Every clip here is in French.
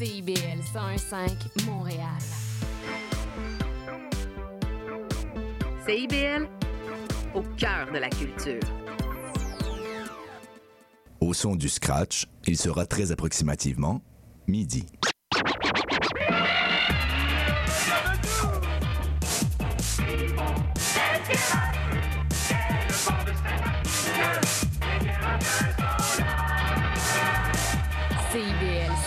CIBL 101.5 Montréal. CIBL, au cœur de la culture. Au son du scratch, il sera très approximativement midi.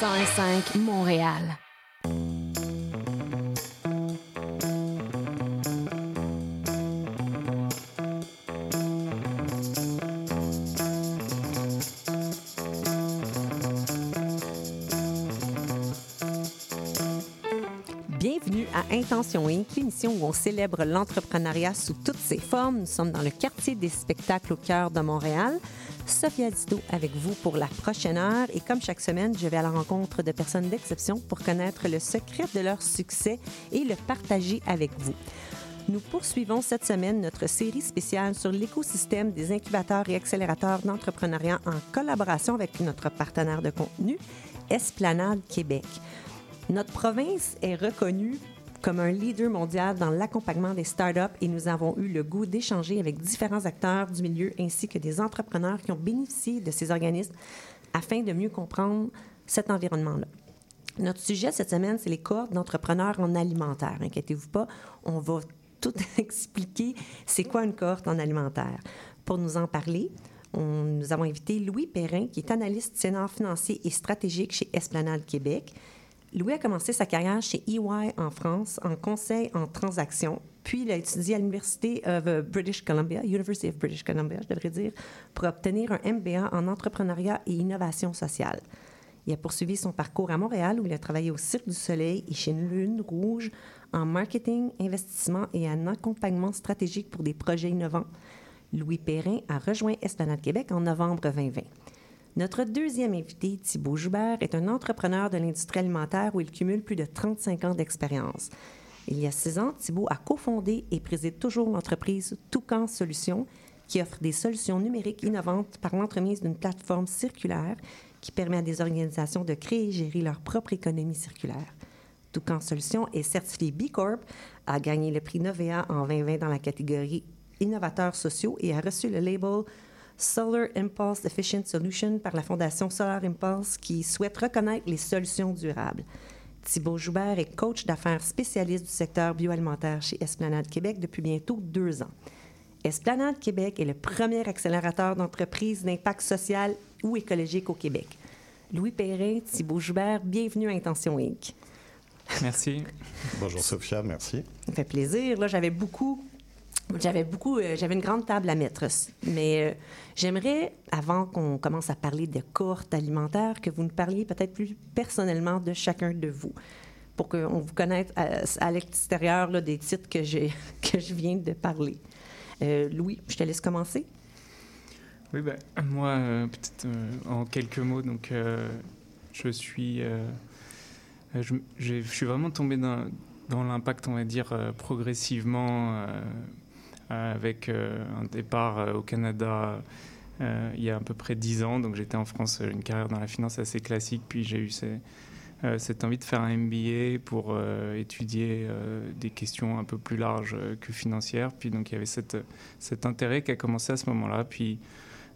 101.5 Montréal. Bienvenue à Intention Inc., l'émission où on célèbre l'entrepreneuriat sous toutes ses formes. Nous sommes dans le quartier des spectacles au cœur de Montréal. Sophia Dito avec vous pour la prochaine heure. Et comme chaque semaine, je vais à la rencontre de personnes d'exception pour connaître le secret de leur succès et le partager avec vous. Nous poursuivons cette semaine notre série spéciale sur l'écosystème des incubateurs et accélérateurs d'entrepreneuriat en collaboration avec notre partenaire de contenu, Esplanade Québec. Notre province est reconnue comme un leader mondial dans l'accompagnement des startups et nous avons eu le goût d'échanger avec différents acteurs du milieu ainsi que des entrepreneurs qui ont bénéficié de ces organismes afin de mieux comprendre cet environnement-là. Notre sujet cette semaine, c'est les cohortes d'entrepreneurs en alimentaire. Inquiétez-vous pas, on va tout expliquer c'est quoi une cohorte en alimentaire. Pour nous en parler, nous avons invité Louis Perrin, qui est analyste sénat financier et stratégique chez Esplanade Québec. Louis a commencé sa carrière chez EY en France en conseil en transactions, puis il a étudié à l'Université of British Columbia, University of British Columbia, je devrais dire, pour obtenir un MBA en entrepreneuriat et innovation sociale. Il a poursuivi son parcours à Montréal où il a travaillé au Cirque du Soleil et chez Lune Rouge en marketing, investissement et en accompagnement stratégique pour des projets innovants. Louis Perrin a rejoint Esplanade Québec en novembre 2020. Notre deuxième invité, Thibault Joubert, est un entrepreneur de l'industrie alimentaire où il cumule plus de 35 ans d'expérience. Il y a six ans, Thibault a cofondé et préside toujours l'entreprise Toucan Solutions, qui offre des solutions numériques innovantes par l'entremise d'une plateforme circulaire qui permet à des organisations de créer et gérer leur propre économie circulaire. Toucan Solutions est certifié B Corp, a gagné le prix Novea en 2020 dans la catégorie innovateurs sociaux et a reçu le label Solar Impulse Efficient Solution par la Fondation Solar Impulse qui souhaite reconnaître les solutions durables. Thibault Joubert est coach d'affaires spécialiste du secteur bioalimentaire chez Esplanade Québec depuis bientôt deux ans. Esplanade Québec est le premier accélérateur d'entreprises d'impact social ou écologique au Québec. Louis Perrin, Thibault Joubert, bienvenue à Intention Inc. Merci. Bonjour Sophia, merci. Ça fait plaisir. Là, j'avais beaucoup, j'avais beaucoup, euh, j'avais une grande table à mettre. Mais euh, j'aimerais, avant qu'on commence à parler de cohortes alimentaires, que vous nous parliez peut-être plus personnellement de chacun de vous, pour qu'on vous connaisse à, à l'extérieur des titres que, que je viens de parler. Euh, Louis, je te laisse commencer. Oui, ben, moi, euh, peut-être euh, en quelques mots, donc euh, je suis, euh, euh, je, suis vraiment tombé dans, l'impact, on va dire, euh, progressivement, euh, euh, avec euh, un départ euh, au Canada euh, il y a à peu près dix ans. Donc j'étais en France, euh, une carrière dans la finance assez classique, puis j'ai eu euh, cette envie de faire un MBA pour euh, étudier euh, des questions un peu plus larges euh, que financières. Puis donc il y avait cette, cet intérêt qui a commencé à ce moment-là. Puis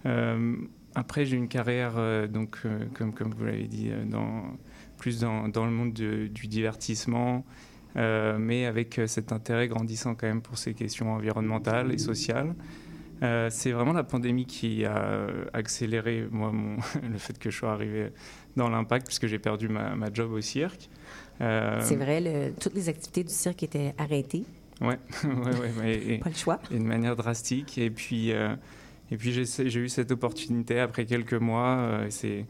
euh, après, j'ai eu une carrière, euh, donc, euh, comme, comme vous l'avez dit, euh, plus dans, dans le monde de- du divertissement, euh, mais avec euh, cet intérêt grandissant quand même pour ces questions environnementales et sociales. Euh, c'est vraiment la pandémie qui a euh, accéléré moi, mon, le fait que je sois arrivé dans l'impact, puisque j'ai perdu ma, ma job au cirque. Euh, C'est vrai, le- toutes les activités du cirque étaient arrêtées. Ouais, ouais, ouais, ouais, et- Pas le choix. et de manière drastique. Et puis, euh, et puis j'ai eu cette opportunité après quelques mois. euh, c'est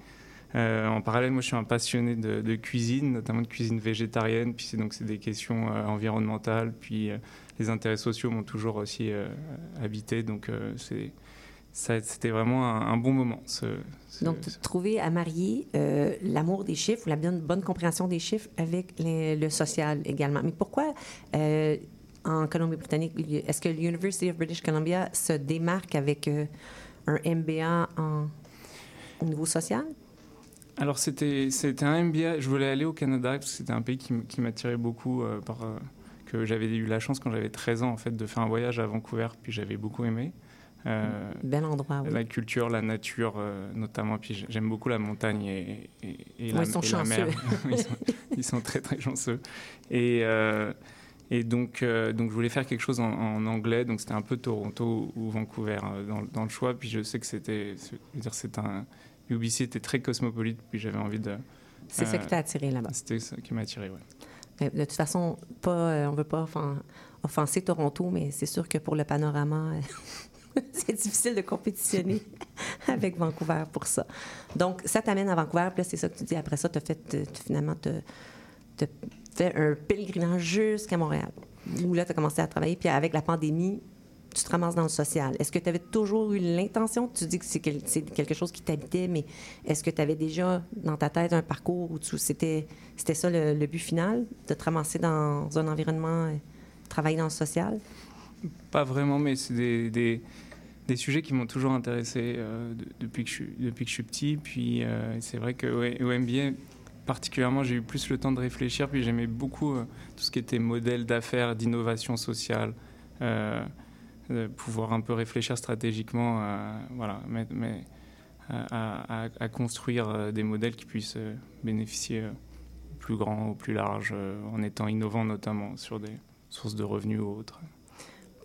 euh, en parallèle, moi, je suis un passionné de, de cuisine, notamment de cuisine végétarienne. Puis c'est donc c'est des questions euh, environnementales. Puis euh, les intérêts sociaux m'ont toujours aussi habité. Donc c'est ça- c'était vraiment un, un bon moment. ce- ce- Donc, ce- trouver à marier l'amour des chiffres ou la bonne, bonne compréhension des chiffres avec les- le social également. Mais pourquoi, en Colombie-Britannique, est-ce que l'University of British Columbia se démarque avec un MBA en, au niveau social? Alors c'était un MBA. Je voulais aller au Canada parce que c'était un pays qui, m'attirait beaucoup. euh, par, euh, que j'avais eu la chance quand j'avais 13 ans en fait de faire un voyage à Vancouver, puis j'avais beaucoup aimé. Euh, Bel endroit, oui. La culture, la nature, euh, notamment. Puis j'aime beaucoup la montagne et, et, et la, ils sont et la mer. ils, sont, ils sont très très chanceux. Et, et donc, euh, donc je voulais faire quelque chose en, en anglais. Donc c'était un peu Toronto ou Vancouver euh, dans, dans le choix. Puis je sais que c'était, c'est un UBC était très cosmopolite. Puis j'avais envie de. C'est ça euh, qui t'a attiré là-bas. C'était ça qui m'a attiré. Mais De toute façon, pas, euh, on ne veut pas offen- offenser Toronto, mais c'est sûr que pour le panorama, c'est difficile de compétitionner avec Vancouver pour ça. Donc, ça t'amène à Vancouver, puis là, c'est ça que tu dis. Après ça, tu as fait, euh, finalement, tu fait un pèlerinage jusqu'à Montréal, où là, tu as commencé à travailler. Puis avec la pandémie, tu te ramasses dans le social. Est-ce que tu avais toujours eu l'intention, tu dis que c'est quel- c'est quelque chose qui t'habitait, mais est-ce que tu avais déjà dans ta tête un parcours où c'était ça le, but final, de te ramasser dans un environnement, euh, travailler dans le social? Pas vraiment, mais c'est des, des, sujets qui m'ont toujours intéressé euh, de- depuis, que je, suis- depuis que je suis petit. Puis euh, c'est vrai ouais, au MBA, particulièrement, j'ai eu plus le temps de réfléchir. Puis j'aimais beaucoup tout ce qui était modèle d'affaires, d'innovation sociale, pouvoir un peu réfléchir stratégiquement, à, voilà, à, construire euh, des modèles qui puissent euh, bénéficier euh, au plus grand, au plus large, euh, en étant innovants notamment sur des sources de revenus ou autres.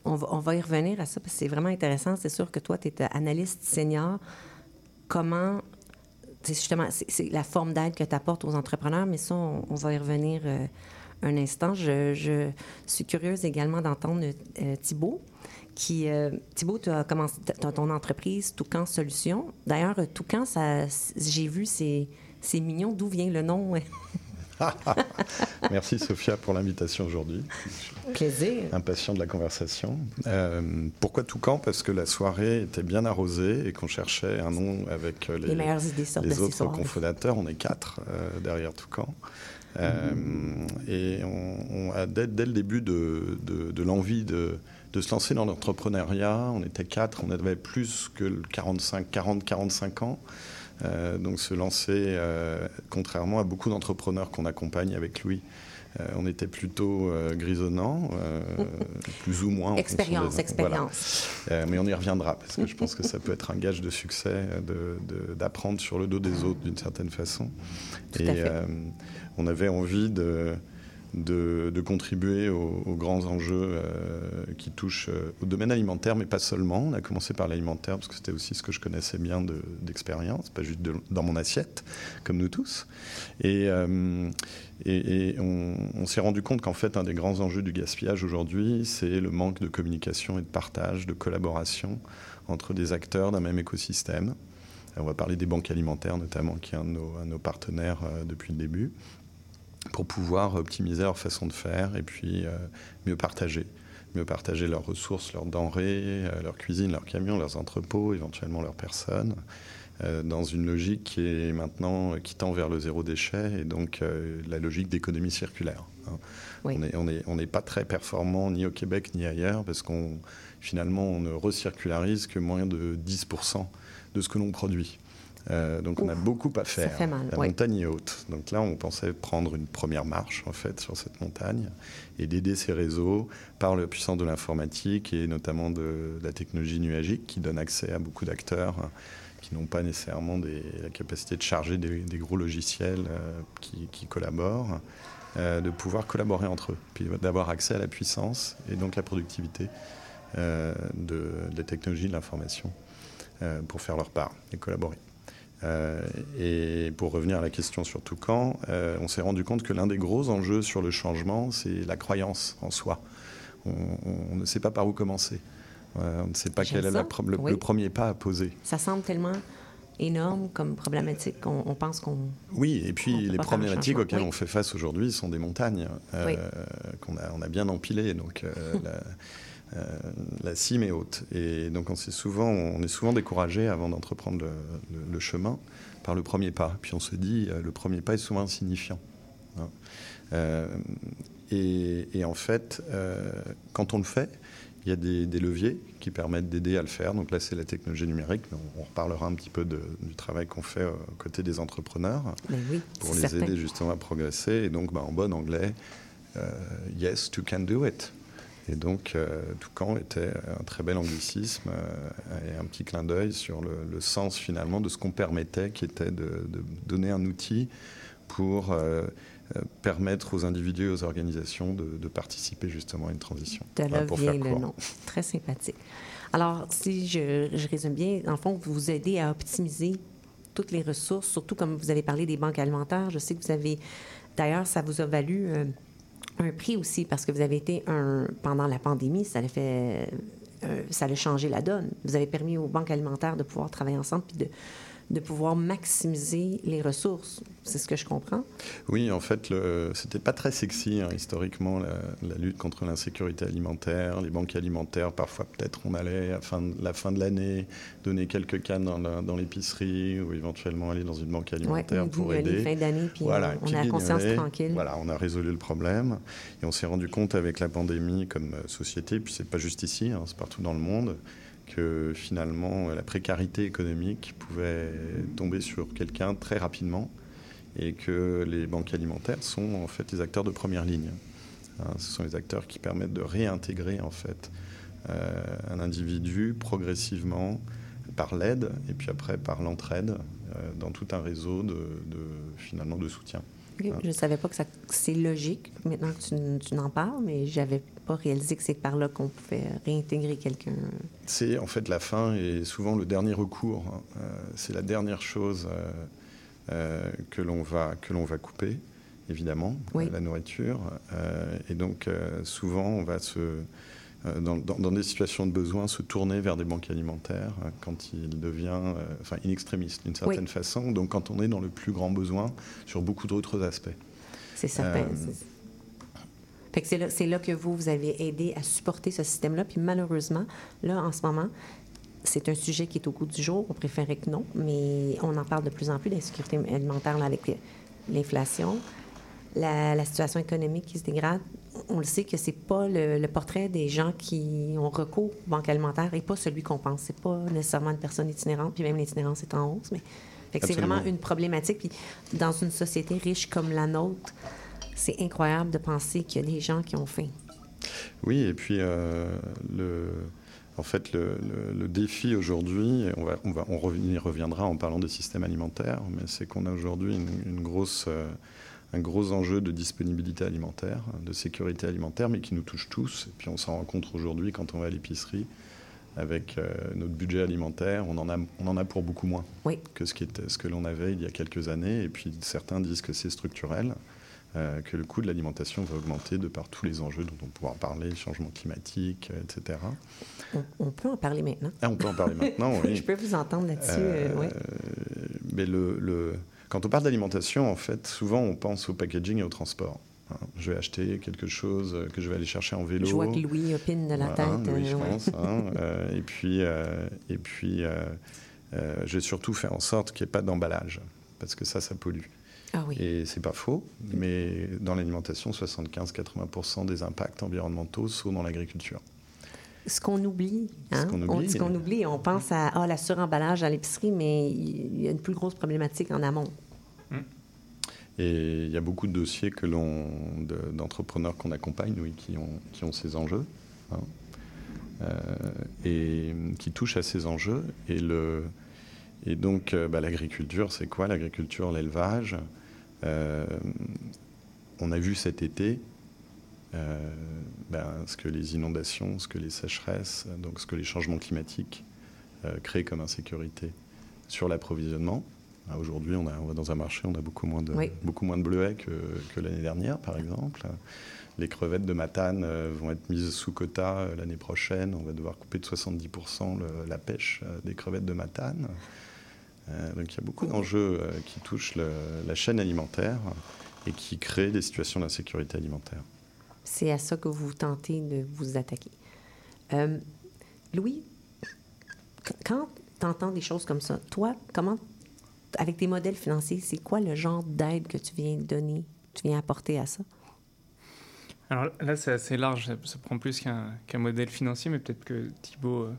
On va, y revenir à ça parce que c'est vraiment intéressant. C'est sûr que toi, tu es analyste senior. Comment, c'est justement, c'est la forme d'aide que tu apportes aux entrepreneurs, mais ça, on, va y revenir euh, un instant. Je, je suis curieuse également d'entendre euh, Thibault. Qui, euh, Thibault, tu as commencé ton entreprise Toucan Solutions. D'ailleurs, Toucan, j'ai vu, c'est mignon. D'où vient le nom? Merci Sophia pour l'invitation aujourd'hui. Plaisir. Impatient de la conversation. Euh, pourquoi Toucan? Parce que la soirée était bien arrosée et qu'on cherchait un nom avec euh, Les, les, meilleures idées les autres soirs. cofondateurs. On est quatre euh, derrière Toucan. Euh, Et on, on a, dès, dès le début de, de- de l'envie de, de se lancer dans l'entrepreneuriat, on était quatre, on avait plus que le 45, 40, 45 ans. Euh, donc se lancer, euh, contrairement à beaucoup d'entrepreneurs qu'on accompagne avec Louis, euh, on était plutôt grisonnant, plus ou moins. Expérience, expérience. Voilà. Mais on y reviendra parce que je pense que ça peut être un gage de succès d'apprendre sur le dos des autres d'une certaine façon. Tout Et à fait. on avait envie de, de, contribuer aux, grands enjeux euh, qui touchent euh, au domaine alimentaire, mais pas seulement. On a commencé par l'alimentaire parce que c'était aussi ce que je connaissais bien de- d'expérience, pas juste dans mon assiette, comme nous tous. Et, euh, on, s'est rendu compte qu'en fait, un des grands enjeux du gaspillage aujourd'hui, c'est le manque de communication et de partage, de collaboration entre des acteurs d'un même écosystème. On va parler des banques alimentaires notamment, qui est un de nos, partenaires depuis le début, pour pouvoir optimiser leur façon de faire et puis euh, mieux partager. Mieux partager leurs ressources, leurs denrées, euh, leur cuisine, leurs camions, leurs entrepôts, éventuellement leurs personnes, euh, dans une logique qui est maintenant qui tend vers le zéro déchet et donc la logique d'économie circulaire. hein. Oui. On n'est on est, on n'est pas très performant ni au Québec ni ailleurs parce qu'on finalement on ne recircularise que moins de 10% de ce que l'on produit. Euh, donc on a beaucoup à faire. fait mal, La ouais. montagne est haute. Donc là, on pensait prendre une première marche en fait sur cette montagne et d'aider ces réseaux par la puissance de l'informatique et notamment de, la technologie nuagique qui donne accès à beaucoup d'acteurs qui n'ont pas nécessairement des- la capacité de charger des, des gros logiciels euh, qui, qui collaborent, euh, de pouvoir collaborer entre eux, puis d'avoir accès à la puissance et donc la productivité de, de la technologie de l'information pour faire leur part et collaborer. Euh, et pour revenir à la question sur Toucan, euh, on s'est rendu compte que l'un des gros enjeux sur le changement, c'est la croyance en soi. On, on- on ne sait pas par où commencer. Euh, on ne sait pas quel est la le, Oui. le premier pas à poser. Ça semble tellement énorme comme problématique qu'on on pense qu'on... Oui, et On puis les problématiques auxquelles Oui. on fait face aujourd'hui sont des montagnes euh, Oui. qu'on a, on a bien empilées. Donc la, euh, la cime est haute. Et donc on, s'est souvent, on est souvent découragé avant d'entreprendre le, le- le chemin par le premier pas. Puis on se dit, euh, le premier pas est souvent insignifiant. hein. Euh, et, et en fait, quand on le fait, Il y a des, des leviers qui permettent d'aider à le faire. Donc là, c'est la technologie numérique, mais on, on reparlera un petit peu de, du travail qu'on fait aux côtés des entrepreneurs oui, pour les certain. aider justement à progresser. Et donc, bah, en bon anglais, yes, you can do it. Et donc, euh, Toucan était un très bel anglicisme euh, et un petit clin d'œil sur le, le sens finalement de ce qu'on permettait, qui était de, de donner un outil pour euh, euh, permettre aux individus et aux organisations de, de participer justement à une transition. De là pour vient faire le nom. Très sympathique. Alors, si je, je résume bien, le fond, vous vous aidez à optimiser toutes les ressources, surtout comme vous avez parlé des banques alimentaires. Je sais que vous avez... D'ailleurs, ça vous a valu euh, un prix aussi parce que vous avez été un... Pendant la pandémie, ça a fait... euh, ça a changé la donne. Vous avez permis aux banques alimentaires de pouvoir travailler ensemble puis de, de pouvoir maximiser les ressources. C'est ce que je comprends. Oui, en fait, le- c'était pas très sexy hein, historiquement la, la lutte contre l'insécurité alimentaire, les banques alimentaires. Parfois, peut-être, on allait à fin de- la fin de l'année donner quelques cannes dans, l'épicerie ou éventuellement aller dans une banque alimentaire Ouais, pour aider. fin d'année, puis Voilà, on, a la conscience tranquille. Voilà, on a résolu le problème et on s'est rendu compte avec la pandémie comme euh, société, puis c'est pas juste ici, hein, c'est partout dans le monde, que finalement euh, la précarité économique pouvait tomber sur quelqu'un très rapidement et que les banques alimentaires sont en fait les acteurs de première ligne. Hein, ce sont les acteurs qui permettent de réintégrer en fait euh, un individu progressivement par l'aide et puis après par l'entraide euh, dans tout un réseau de, finalement de soutien. Ok, Je ne savais pas que ça- c'est logique maintenant que tu, tu n'en parles, mais j'avais pas réalisé que c'est par là qu'on pouvait réintégrer quelqu'un. C'est en fait la fin et souvent le dernier recours. hein. Euh, c'est la dernière chose euh, euh, que l'on va que l'on va couper, évidemment, Oui. la nourriture. Et donc souvent on va se dans, dans- dans des situations de besoin, se tourner vers des banques alimentaires euh, quand il devient, euh, enfin, in extremis d'une certaine façon. Donc, quand on est dans le plus grand besoin sur beaucoup d'autres aspects. C'est certain. Euh, C'est- là, là que vous, vous avez aidé à supporter ce système-là. Puis malheureusement, là, en ce moment, c'est un sujet qui est au goût du jour. On préférait que non, mais on en parle de plus en plus, l'insécurité alimentaire là, avec l'inflation, la, la situation économique qui se dégrade. On le sait que c'est pas le, le portrait des gens qui ont recours aux banques alimentaires et pas celui qu'on pense. C'est pas nécessairement une personne itinérante, puis même l'itinérance est en hausse, mais c'est vraiment une problématique. Puis dans une société riche comme la nôtre, c'est incroyable de penser qu'il y a des gens qui ont faim. Oui, et puis euh, le, en fait, le, le- le défi aujourd'hui, on, va, on, va, on rev- y reviendra en parlant des systèmes alimentaires, mais c'est qu'on a aujourd'hui une, une grosse, euh, un gros enjeu de disponibilité alimentaire, de sécurité alimentaire, mais qui nous touche tous. Et puis on s'en rend compte aujourd'hui quand on va à l'épicerie. Avec euh, notre budget alimentaire, on en, a, on en a pour beaucoup moins Oui. que ce, qui était, ce que l'on avait il y a quelques années. Et puis certains disent que c'est structurel, euh, que le coût de l'alimentation va augmenter de par tous les enjeux dont on pourra parler, changement climatique, euh, etc. On, on peut en parler maintenant. Ah, on peut en parler maintenant, oui. Je peux vous entendre là-dessus. Euh, oui. Mais le, le- quand on parle d'alimentation, en fait, souvent on pense au packaging et au transport. hein. Je vais acheter quelque chose que je vais aller chercher en vélo. Je vois que Louis opine de la tête. euh, je ouais. pense. hein. Euh, et puis, euh, et puis euh, euh, je vais surtout faire en sorte qu'il n'y ait pas d'emballage, parce que ça, ça pollue. Ah oui. Et c'est pas faux, mais dans l'alimentation, 75-80% des impacts environnementaux sont dans l'agriculture. Ce qu'on oublie, Ce hein? qu'on on, oublie, ce qu'on euh, oublie, on pense à ah, la suremballage à l'épicerie, mais il y a une plus grosse problématique en amont. Et il y a beaucoup de dossiers d'entrepreneurs qu'on accompagne, oui, qui ont, qui ont ces enjeux, hein, euh, et qui touchent à ces enjeux. Et, le, et donc, euh, bah, l'agriculture, c'est quoi L'agriculture, l'élevage? euh, on a vu cet été ben, ce que les inondations, ce que les sécheresses, donc ce que les changements climatiques créent comme insécurité sur l'approvisionnement. Ah, Aujourd'hui, on, a- on va dans un marché, on a beaucoup moins de, Oui. beaucoup moins de bleuets que, que l'année dernière, par exemple. Les crevettes de Matane euh, vont être mises sous quota euh, l'année prochaine. On va devoir couper de 70% le- la pêche euh, des crevettes de Matane. Euh, donc il y a beaucoup d'enjeux qui touchent le- la chaîne alimentaire et qui créent des situations d'insécurité alimentaire. C'est à ça que vous tentez de vous attaquer. Euh, Louis, qu- quand tu entends des choses comme ça, toi, comment, avec tes modèles financiers, c'est quoi le genre d'aide que tu viens donner, tu viens apporter à ça? Alors là, c'est assez large, ça, prend plus qu'un modèle financier, mais peut-être que Thibaut, euh,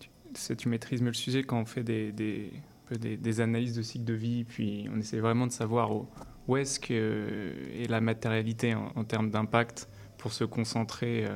tu, tu, maîtrises mieux le sujet quand on fait des, des, des, analyses de cycle de vie, puis on essaie vraiment de savoir où, est-ce que euh, est la matérialité en, termes d'impact pour se concentrer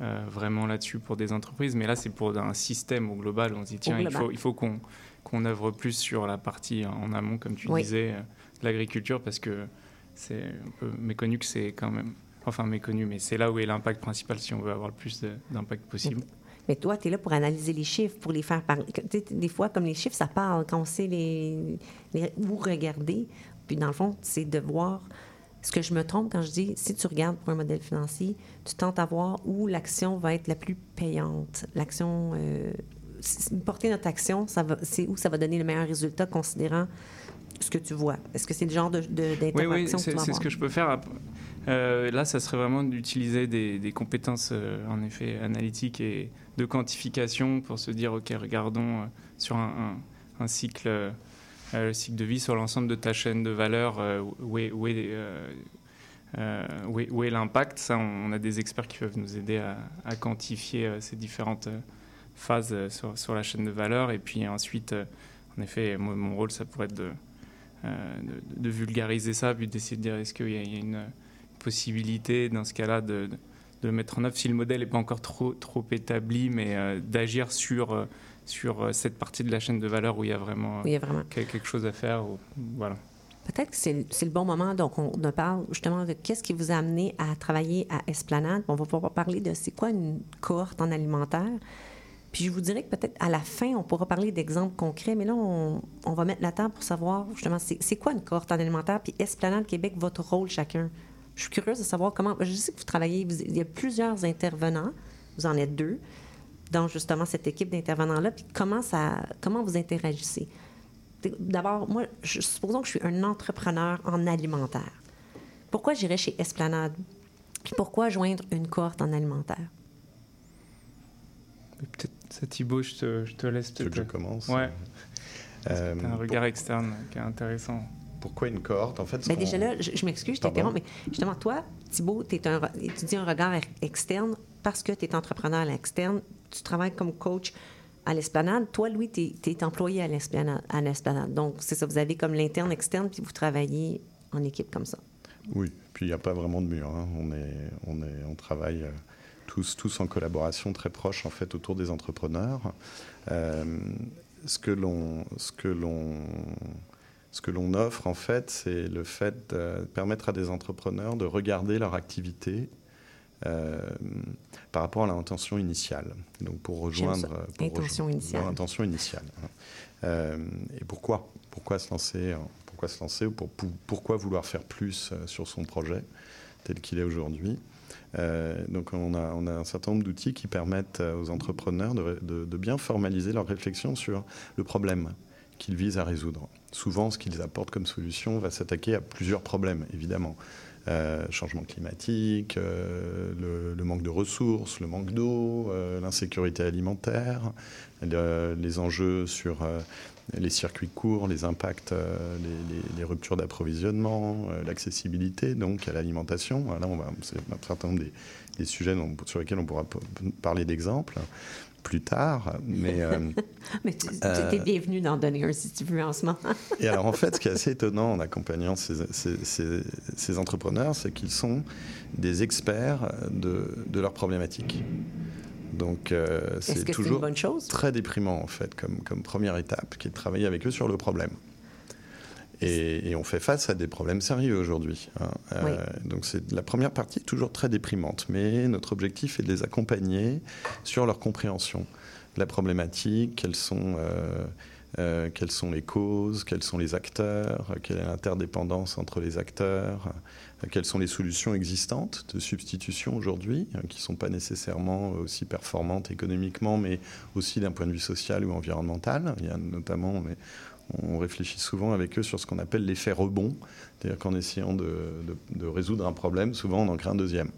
euh, vraiment là-dessus pour des entreprises. Mais là, c'est pour un système au global. On se dit, tiens, il faut, il faut qu'on qu'on œuvre plus sur la partie en amont, comme tu disais, de l'agriculture, parce que c'est un peu méconnu que c'est quand même enfin méconnu, mais c'est là où est l'impact principal si on veut avoir le plus d'impact possible. Mais toi, tu es là pour analyser les chiffres, pour les faire parler. Des fois, comme les chiffres, ça parle. Quand on sait les, où regarder, puis dans le fond, c'est de voir. Ce que je me trompe quand je dis, si tu regardes pour un modèle financier, tu tentes à voir où l'action va être la plus payante. L'action, euh, porter notre action, c'est où ça va donner le meilleur résultat considérant ce que tu vois. Est-ce que c'est le genre d'interaction de, oui, oui, c'est ce que je peux faire. Euh, là, ça serait vraiment d'utiliser des, compétences, euh, en effet, analytiques et de quantification pour se dire, OK, regardons euh, sur un, cycle, le cycle de vie, sur l'ensemble de ta chaîne de valeur, où est, où est, où est, l'impact. Ça, on, a des experts qui peuvent nous aider à, quantifier ces différentes phases sur, sur, la chaîne de valeur. Et puis ensuite, en effet, mon rôle, ça pourrait être de, de, vulgariser ça, puis d'essayer de dire, est-ce qu'il y a une possibilité dans ce cas-là de, de, mettre en œuvre si le modèle n'est pas encore trop, trop établi, mais euh, d'agir sur, euh, sur euh, cette partie de la chaîne de valeur où il y a vraiment, il y a vraiment. quelque chose à faire. voilà. Peut-être que c'est le bon moment. Donc, on, parle justement de qu'est-ce qui vous a amené à travailler à Esplanade. On va pouvoir parler de c'est quoi une cohorte en alimentaire. Puis je vous dirais que peut-être à la fin, on pourra parler d'exemples concrets, mais là, on, va mettre la table pour savoir justement c'est quoi une cohorte en alimentaire, puis Esplanade Québec, votre rôle chacun? Je suis curieuse de savoir comment. Je sais que vous travaillez, il y a plusieurs intervenants, vous en êtes deux, dans justement cette équipe d'intervenants-là, puis comment, ça, comment vous interagissez? D'abord, moi, supposons que je suis un entrepreneur en alimentaire. Pourquoi j'irais chez Esplanade? Puis pourquoi joindre une cohorte en alimentaire? Peut-être, ça, Thibault, je te, je te laisse peut-être. que je commence? Ouais. Euh, un regard externe qui est intéressant pourquoi une cohorte? En fait, déjà là, je, m'excuse, je t'interromps, mais justement, toi, Thibault, tu dis un regard externe parce que tu es entrepreneur à l'externe, tu travailles comme coach à l'esplanade. Toi, Louis, tu es, employé à l'esplanade. Donc, c'est ça, vous avez comme l'interne, externe, puis vous travaillez en équipe comme ça. Oui, puis il n'y a pas vraiment de mur. Hein. On, est, on, est, on travaille euh, tous, tous en collaboration très proche, en fait, autour des entrepreneurs. Euh, ce que l'on ce que l'on offre, en fait, c'est le fait de permettre à des entrepreneurs de regarder leur activité euh, par rapport à l'intention initiale. Donc pour rejoindre, pour intention initiale. Intention initiale. Hein. Euh, et pourquoi? Pourquoi se lancer Pourquoi se lancer ou pour, pourquoi vouloir faire plus sur son projet tel qu'il est aujourd'hui? Donc on a, un certain nombre d'outils qui permettent aux entrepreneurs de, bien formaliser leur réflexion sur le problème qu'ils visent à résoudre. Souvent, ce qu'ils apportent comme solution va s'attaquer à plusieurs problèmes, évidemment. Euh, changement climatique, euh, le, manque de ressources, le manque d'eau, euh, l'insécurité alimentaire, les enjeux sur les circuits courts, les impacts, les, ruptures d'approvisionnement, l'accessibilité donc à l'alimentation. Là, on va, c'est un certain nombre des, des sujets sur lesquels on pourra parler d'exemples plus tard. Mais, euh, mais tu, euh, es bienvenu d'en donner un si tu veux en ce moment. et alors, en fait, ce qui est assez étonnant en accompagnant ces, ces, ces, entrepreneurs, c'est qu'ils sont des experts de, de leurs problématiques. Donc, euh, c'est toujours une bonne chose? très déprimant, en fait, comme, comme première étape, qui est de travailler avec eux sur le problème. Et, on fait face à des problèmes sérieux aujourd'hui. Hein. Euh, donc c'est la première partie toujours très déprimante, mais notre objectif est de les accompagner sur leur compréhension de la problématique, quelles sont, euh, euh, quelles sont les causes, quels sont les acteurs, quelle est l'interdépendance entre les acteurs, quelles sont les solutions existantes de substitution aujourd'hui, hein, qui ne sont pas nécessairement aussi performantes économiquement, mais aussi d'un point de vue social ou environnemental? Il y a notamment, on réfléchit souvent avec eux sur ce qu'on appelle l'effet rebond, c'est-à-dire qu'en essayant de, résoudre un problème, souvent on en crée un deuxième.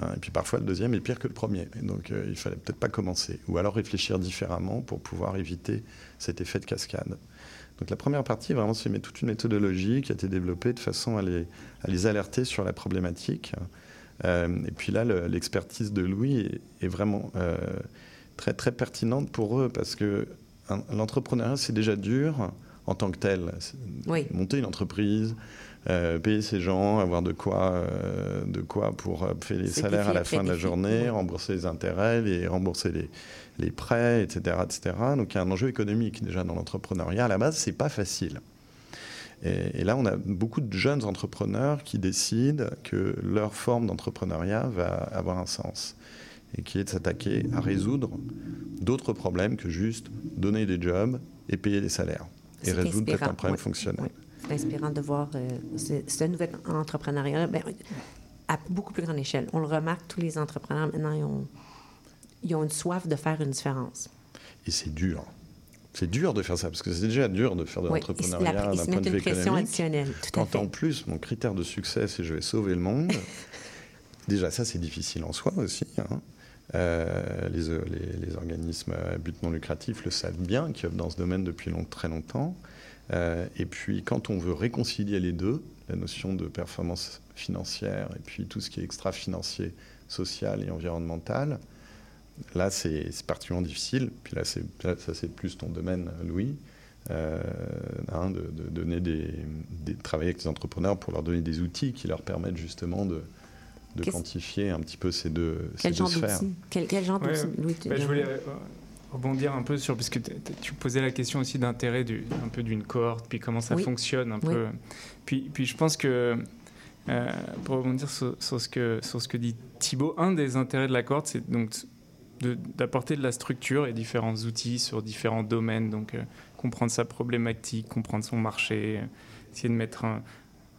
Hein, et puis parfois le deuxième est pire que le premier. donc euh, il fallait peut-être pas commencer. Ou alors réfléchir différemment pour pouvoir éviter cet effet de cascade. Donc la première partie, vraiment, c'est toute une méthodologie qui a été développée de façon à les, à les alerter sur la problématique. Et puis là, l'expertise de Louis est, vraiment très, très pertinente pour eux parce que l'entrepreneuriat, c'est déjà dur en tant que tel. Monter une entreprise, euh, payer ses gens, avoir de quoi, euh, de quoi pour payer euh, les salaires à la fin de la journée, rembourser les intérêts, les, rembourser les, les, prêts, etc., etc. Donc il y a un enjeu économique déjà dans l'entrepreneuriat. À la base, c'est pas facile. Et, et, là, on a beaucoup de jeunes entrepreneurs qui décident que leur forme d'entrepreneuriat va avoir un sens et qui est de s'attaquer à résoudre d'autres problèmes que juste donner des jobs et payer des salaires et résoudre peut-être un problème fonctionnel c'est inspirant de voir euh, ce, nouvel entrepreneuriat ben, à beaucoup plus grande échelle. On le remarque, tous les entrepreneurs maintenant, ils ont, ils ont une soif de faire une différence. Et c'est dur. C'est dur de faire ça, parce que c'est déjà dur de faire de l'entrepreneuriat d'un point de vue économique. Quand en plus, mon critère de succès, c'est je vais sauver le monde, déjà ça, c'est difficile en soi aussi. Hein. Euh, les, les, les, organismes à but non lucratif le savent bien, qui œuvrent dans ce domaine depuis long, très longtemps. Euh, et puis quand on veut réconcilier les deux, la notion de performance financière et puis tout ce qui est extra-financier, social et environnemental, là c'est particulièrement difficile. Puis là, ça c'est plus ton domaine, Louis. Euh, hein, de, donner des, travailler avec les entrepreneurs pour leur donner des outils qui leur permettent justement de, de quantifier un petit peu ces deux, quel ces deux sphères. Quel, quel, genre d'outils, Louis bah, Je voulais rebondir un peu sur, puisque tu posais la question aussi d'intérêt un peu d'une cohorte, puis comment ça fonctionne un peu. Puis, puis je pense que, euh, pour rebondir sur, ce que, sur ce que dit Thibaut, un des intérêts de la cohorte, c'est donc d'apporter de, la structure et différents outils sur différents domaines, donc euh, comprendre sa problématique, comprendre son marché, euh, essayer de mettre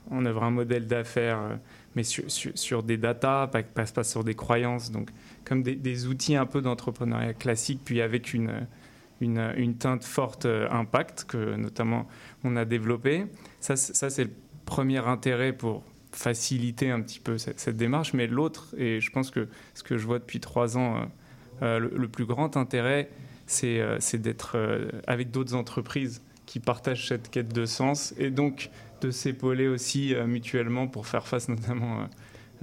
en œuvre un modèle d'affaires, mais sur, des datas, pas, pas, pas sur des croyances. Donc comme des, outils un peu d'entrepreneuriat classique, puis avec une, une, teinte forte euh, impact que notamment on a développé. Ça, c'est le premier intérêt pour faciliter un petit peu cette, démarche. Mais l'autre, et je pense que ce que je vois depuis trois ans, euh, euh, le, plus grand intérêt, c'est d'être avec d'autres entreprises qui partagent cette quête de sens et donc de s'épauler aussi mutuellement pour faire face notamment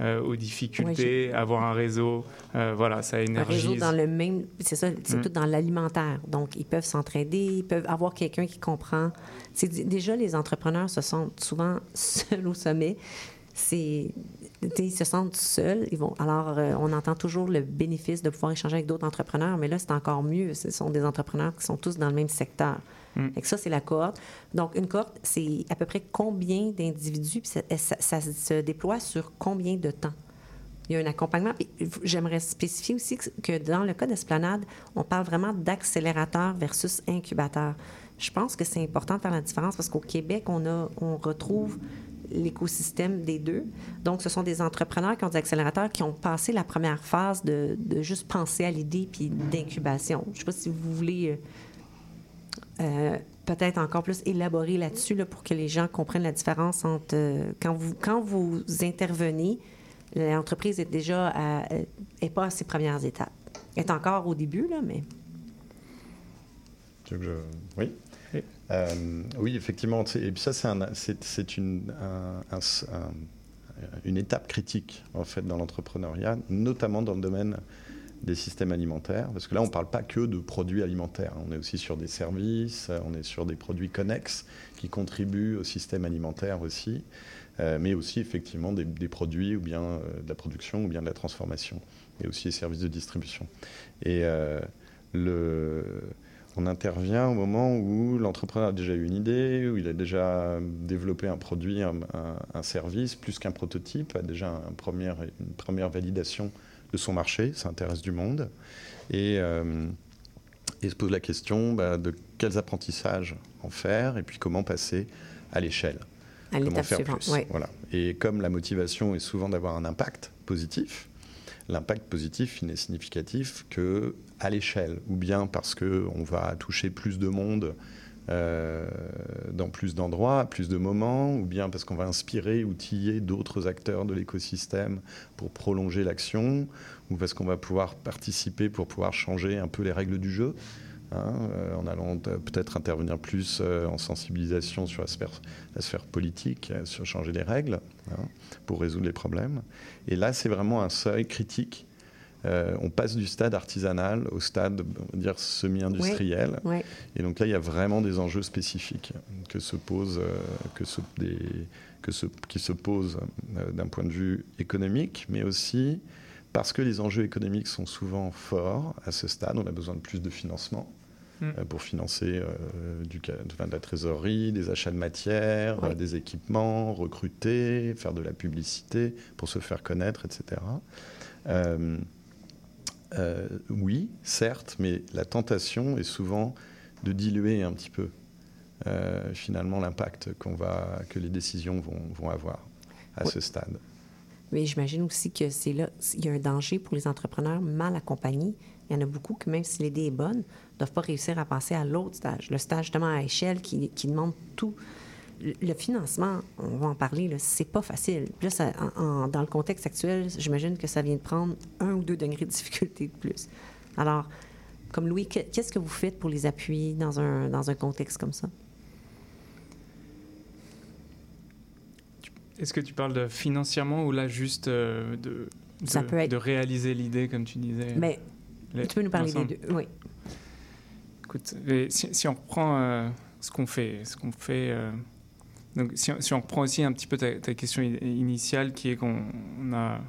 euh, aux difficultés, avoir un réseau, euh, voilà, ça énergise. Un réseau dans le même, c'est ça, c'est mm. tout dans l'alimentaire. Donc, ils peuvent s'entraider, ils peuvent avoir quelqu'un qui comprend. C'est déjà les entrepreneurs se sentent souvent seuls au sommet. C'est ils se sentent seuls. Ils vont, alors, euh, on entend toujours le bénéfice de pouvoir échanger avec d'autres entrepreneurs, mais là, c'est encore mieux. Ce sont des entrepreneurs qui sont tous dans le même secteur. Mm. ça, c'est la cohorte. Donc, une cohorte, c'est à peu près combien d'individus, puis ça, se déploie sur combien de temps? Il y a un accompagnement. J'aimerais spécifier aussi que dans le cas d'Esplanade, on parle vraiment d'accélérateur versus incubateur. Je pense que c'est important de faire la différence parce qu'au Québec, on, a, on retrouve l'écosystème des deux. Donc, ce sont des entrepreneurs qui ont des accélérateurs qui ont passé la première phase de, de juste penser à l'idée puis d'incubation. Je ne sais pas si vous voulez euh, euh, peut-être encore plus élaborer là-dessus là, pour que les gens comprennent la différence entre euh, quand, vous, quand vous intervenez, l'entreprise est déjà à, est pas à ses premières étapes. Elle est encore au début, là, mais. Oui? Euh, oui, effectivement. Et puis ça, c'est une, étape critique, en fait, dans l'entrepreneuriat, notamment dans le domaine des systèmes alimentaires, parce que là, on ne parle pas que de produits alimentaires, on est aussi sur des services, on est sur des produits connexes qui contribuent au système alimentaire aussi, euh, mais aussi effectivement des, produits ou bien euh, de la production ou bien de la transformation, et aussi les services de distribution. Et euh, le, on intervient au moment où l'entrepreneur a déjà eu une idée, où il a déjà développé un produit, un, un service, plus qu'un prototype, a déjà un premier, une première validation de son marché, ça intéresse du monde, et, euh, se pose la question bah, de quels apprentissages en faire et puis comment passer à l'échelle. comment faire plus. Voilà. Et comme la motivation est souvent d'avoir un impact positif, l'impact positif n'est significatif que à l'échelle, ou bien parce qu'on va toucher plus de monde euh, dans plus d'endroits, plus de moments, ou bien parce qu'on va inspirer, outiller d'autres acteurs de l'écosystème pour prolonger l'action, ou parce qu'on va pouvoir participer pour pouvoir changer un peu les règles du jeu. hein, euh, en allant peut-être intervenir plus euh, en sensibilisation sur la sphère, politique, sur changer les règles hein, pour résoudre les problèmes. Et là, c'est vraiment un seuil critique. Euh, on passe du stade artisanal au stade on va dire semi-industriel. Ouais. Et donc là, il y a vraiment des enjeux spécifiques que se posent, euh, que se, des, que se, qui se posent euh, d'un point de vue économique, mais aussi parce que les enjeux économiques sont souvent forts à ce stade. On a besoin de plus de financement Mm. euh, pour financer euh, du, de la trésorerie, des achats de matières, Ouais. euh, des équipements, recruter, faire de la publicité pour se faire connaître, etc. Euh, oui, certes, mais la tentation est souvent de diluer un petit peu euh, finalement l'impact qu'on va, que les décisions vont, vont avoir à Oui. ce stade. Mais j'imagine aussi que c'est là, il y a un danger pour les entrepreneurs mal accompagnés. Il y en a beaucoup qui, même si l'idée est bonne, ne doivent pas réussir à passer à l'autre stage, le stage justement à échelle qui, qui demande tout. Le- financement, on va en parler, c'est pas facile. Là, ça- en- en- dans le contexte actuel, j'imagine que ça vient de prendre un ou deux degrés de difficulté de plus. Alors, comme Louis, que- qu'est-ce que vous faites pour les appuyer dans un, dans un contexte comme ça? Est-ce que tu parles de financièrement ou là juste euh, de, Ça de, peut être- de réaliser l'idée, comme tu disais? Mais les- tu peux nous parler des deux. Oui. Écoute, si on reprend euh, ce qu'on fait, ce qu'on fait, euh, donc si, on- si on reprend aussi un petit peu ta, ta question initiale, qui est qu'on on a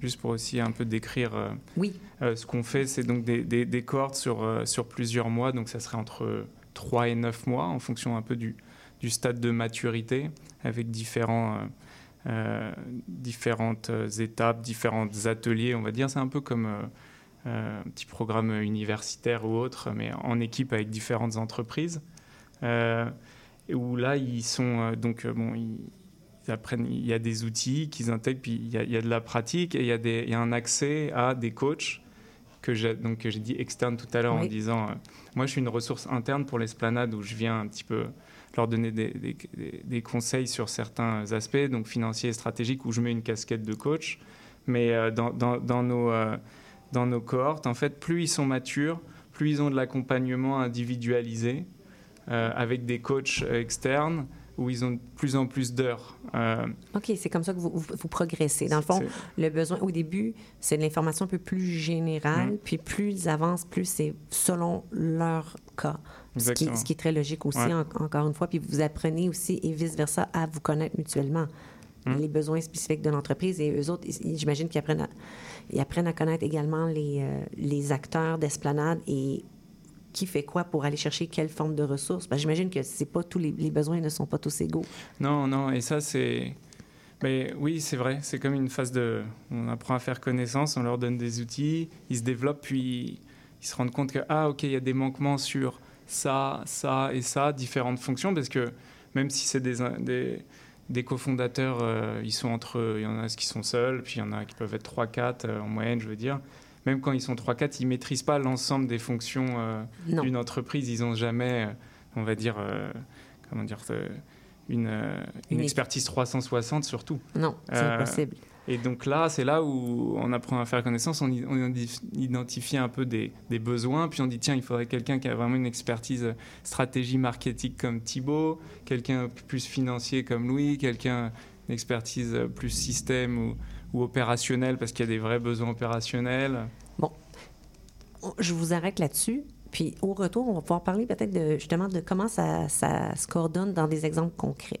juste pour aussi un peu décrire euh, Oui. euh, ce qu'on fait, c'est donc des, des, des cohortes sur, euh, sur plusieurs mois, donc ça serait entre 3 et 9 mois en fonction un peu du, du stade de maturité, avec différents, différentes étapes, différents ateliers, on va dire. C'est un peu comme un petit programme universitaire ou autre, mais en équipe avec différentes entreprises. Et où là, ils sont euh, donc euh, bon, ils, ils apprennent, il y a des outils qu'ils intègrent, puis il y a, il y a de la pratique et il y, a des, il y a un accès à des coachs que j'ai donc que j'ai dit externe tout à l'heure en disant euh, moi je suis une ressource interne pour l'esplanade où je viens un petit peu leur donner des, des- des- des conseils sur certains aspects donc financiers et stratégiques où je mets une casquette de coach. Mais euh, dans, dans- dans nos euh, dans nos cohortes en fait plus ils sont matures plus ils ont de l'accompagnement individualisé avec des coachs euh, externes où ils ont de plus en plus d'heures Euh, OK, c'est comme ça que vous, vous, vous progressez. Dans le fond, le besoin, au début, c'est de l'information un peu plus générale, puis plus ils avancent, plus c'est selon leur cas. Ce qui, Exactement. ce qui est très logique aussi, Ouais. en- encore une fois. Puis vous apprenez aussi, et vice-versa, à vous connaître mutuellement. Mm. Les besoins spécifiques de l'entreprise et eux autres, j'imagine qu'ils apprennent à, ils apprennent à connaître également les, euh, les acteurs d'esplanade et qui fait quoi pour aller chercher quelle forme de ressources? Ben, j'imagine que c'est pas tous les, besoins ne sont pas tous égaux. Non, non, et ça, c'est. Mais oui, c'est vrai, c'est comme une phase de. On apprend à faire connaissance, on leur donne des outils, ils se développent, puis ils se rendent compte que, ah, ok, il y a des manquements sur ça, ça et ça, différentes fonctions, parce que même si c'est des, des, des cofondateurs, euh, ils sont entre. Il y en a qui sont seuls, puis il y en a qui peuvent être 3-4 euh, en moyenne, je veux dire. Même quand ils sont 3-4, ils ne maîtrisent pas l'ensemble des fonctions euh, d'une entreprise. Ils n'ont jamais, euh, on va dire, euh, comment dire, une, expertise 360 surtout. Non, c'est impossible. Et donc là, c'est là où on apprend à faire connaissance, on, identifie un peu des, des besoins, puis on dit tiens, il faudrait quelqu'un qui a vraiment une expertise stratégie marketing comme Thibaut, quelqu'un plus financier comme Louis, quelqu'un une expertise plus système ou, ou opérationnel parce qu'il y a des vrais besoins opérationnels? On- Je vous arrête là-dessus. Puis au retour, on va pouvoir parler peut-être justement de comment ça se coordonne dans des exemples concrets.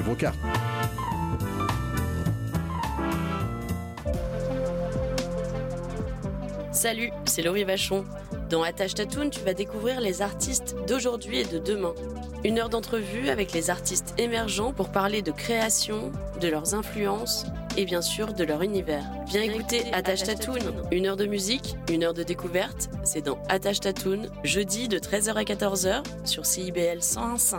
vos cartes. Salut, c'est Laurie Vachon. Dans Attache Tatoune, tu vas découvrir les artistes d'aujourd'hui et de demain. Une heure d'entrevue avec les artistes émergents pour parler de création, de leurs influences et bien sûr de leur univers. Viens écouter Attache Tatoon, une heure de musique, une heure de découverte, c'est dans Attache Tatoon, jeudi de 13h à 14h sur CIBL 101.5.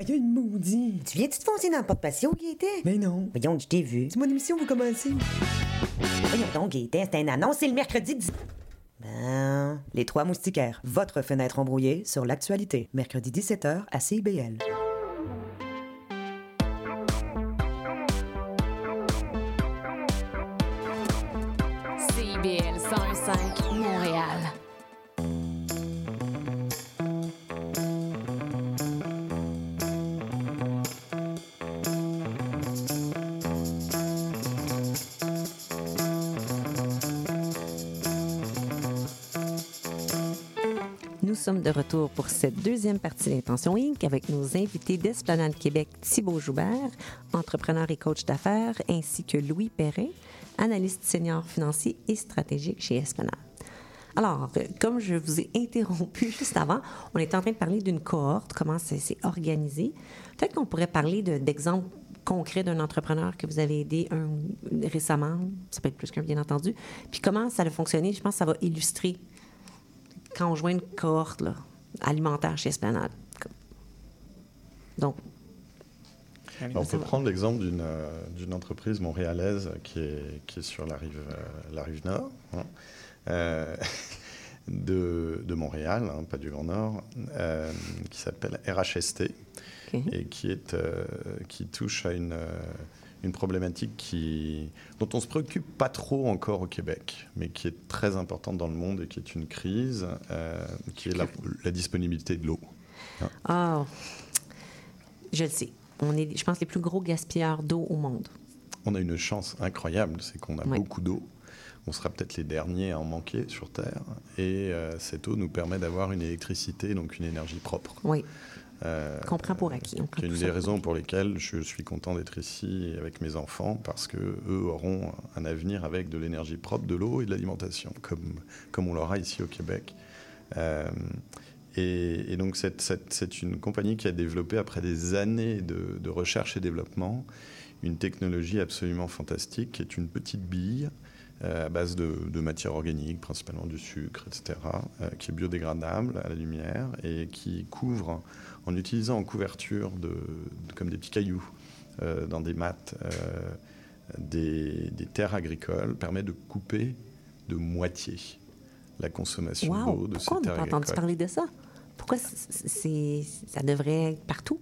Il y a une maudite. Tu viens-tu te foncer dans le porte-patio, Gaëtan? Mais non. Voyons, je t'ai vu. C'est mon émission, vous commencez. Voyons donc, Gaëtan, c'est un annonce, c'est le mercredi 10... Ben, les trois moustiquaires, votre fenêtre embrouillée sur l'actualité. Mercredi 17h à. CIBL de retour pour cette deuxième partie d'Intention Inc. avec nos invités d'Esplanade Québec, Thibaut Joubert, entrepreneur et coach d'affaires, ainsi que Louis Perrin, analyste senior financier et stratégique chez Esplanade. Alors, comme je vous ai interrompu juste avant, on était en train de parler d'une cohorte, comment c'est organisé. Peut-être qu'on pourrait parler de- d'exemples concrets d'un entrepreneur que vous avez aidé un- récemment, ça peut être plus qu'un bien entendu, puis comment ça a fonctionné, je pense que ça va illustrer quand on joint une cohorte là, alimentaire chez Esplanade. Donc, Alors, on peut prendre l'exemple d'une euh, d'une entreprise montréalaise qui est, qui est sur la rive, euh, la rive nord, hein, euh, de, de Montréal, hein, pas du Grand Nord, euh, qui s'appelle RHST et qui, est, euh, qui touche à une, euh, une problématique qui, dont on ne se préoccupe pas trop encore au Québec, mais qui est très importante dans le monde et qui est une crise, euh, qui est la, la disponibilité de l'eau. ah, je le sais. On est, je pense, les plus gros gaspilleurs d'eau au monde. On a une chance incroyable, c'est qu'on a Oui. beaucoup d'eau. On sera peut-être les derniers à en manquer sur Terre. Et euh, cette eau nous permet d'avoir une électricité, donc une énergie propre. Oui. Euh, Qu'on prend pour acquis. C'est une des raisons pour lesquelles je suis content d'être ici avec mes enfants, parce que eux auront un avenir avec de l'énergie propre, de l'eau et de l'alimentation, comme, comme on l'aura ici au Québec. Euh, et, et donc c'est une compagnie qui a développé, après des années de, de recherche et développement, une technologie absolument fantastique, qui est une petite bille euh, à base de, de matière organique, principalement du sucre, etc., euh, qui est biodégradable à la lumière et qui couvre, en utilisant en couverture de, de- comme des petits cailloux euh, dans des mattes, euh, des, des terres agricoles, permet de couper de moitié la consommation Wow! d'eau de Pourquoi on ces n'a terres pas entendu agricoles. parler de ça? Pourquoi c'est- ça devrait être partout?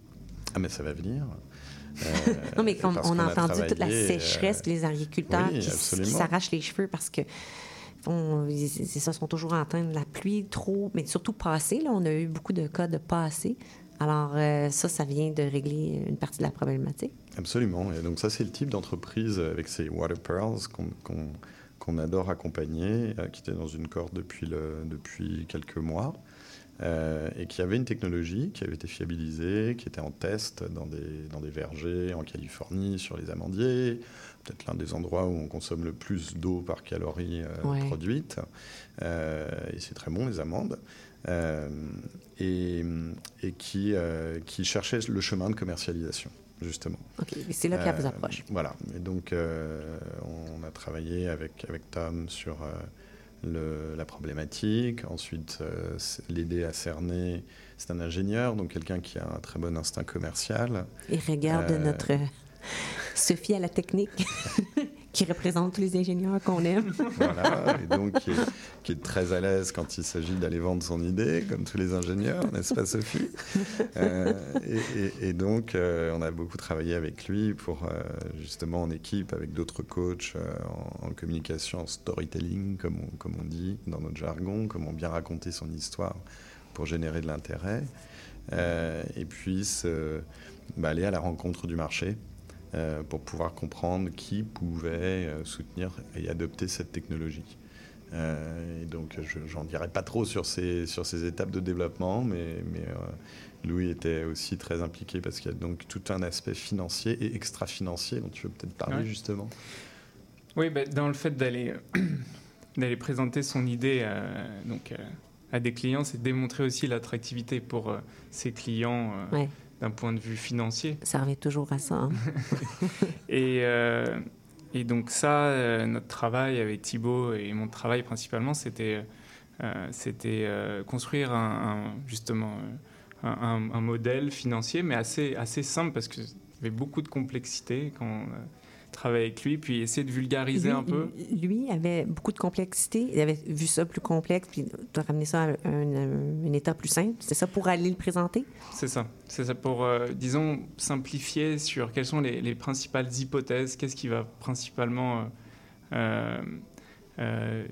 Ah mais ça va venir. non, mais on a a entendu toute la sécheresse, euh, les agriculteurs oui, qui, s'arrachent les cheveux parce que on- ils- ça, sont toujours en train de la pluie trop, mais surtout passée. Là, on a eu beaucoup de cas de passé. Alors, euh, ça, ça vient de régler une partie de la problématique. Absolument. Et donc ça, c'est le type d'entreprise avec ces Water Pearls qu'on adore accompagner, euh, qui était dans une corde depuis, le, depuis quelques mois, euh, et qui avait une technologie qui avait été fiabilisée, qui était en test dans des, dans des vergers en Californie, sur les amandiers, peut-être l'un des endroits où on consomme le plus d'eau par calorie euh, Ouais. produite. Euh, et c'est très bon, les amandes. Euh, et, et qui, euh, qui cherchait le chemin de commercialisation, justement. OK, c'est là qu'elle vous approche. Voilà. Et donc, euh, on a travaillé avec, avec Tom sur euh, le- la problématique. Ensuite, euh, l'aider à cerner. C'est un ingénieur, donc quelqu'un qui a un très bon instinct commercial. Et regarde Euh, notre Sophie à la technique qui représente tous les ingénieurs qu'on aime. Voilà, et donc qui est, qui est très à l'aise quand il s'agit d'aller vendre son idée, comme tous les ingénieurs, n'est-ce pas Sophie? Euh, et, et- et donc, euh, on a beaucoup travaillé avec lui pour euh, justement en équipe, avec d'autres coachs en, en communication, en storytelling, comme on, comme on dit dans notre jargon, comment bien raconter son histoire pour générer de l'intérêt. et puisse bah, aller à la rencontre du marché pour pouvoir comprendre qui pouvait soutenir et adopter cette technologie. et donc, je n'en dirai pas trop sur ces, sur ces étapes de développement, mais, mais Louis était aussi très impliqué parce qu'il y a donc tout un aspect financier et extra-financier dont tu veux peut-être parler justement. Oui, bah, dans le fait d'aller d'aller présenter son idée euh, donc, euh, à des clients, c'est démontrer aussi l'attractivité pour euh, ses clients d'un point de vue financier. Ça revient toujours à ça. Hein. et, et, donc ça, notre travail avec Thibaut et mon travail principalement, c'était c'était construire un justement un, modèle financier, mais assez, assez simple parce qu'il y avait beaucoup de complexité quand on travaillait avec lui, puis essayer de vulgariser un peu. Lui avait beaucoup de complexité, il avait vu ça plus complexe, puis de ramener ça à un, état plus simple. C'est ça pour aller le présenter? C'est ça. C'est ça pour, euh, disons, simplifier sur quelles sont les, principales hypothèses, qu'est-ce qui va principalement euh, euh,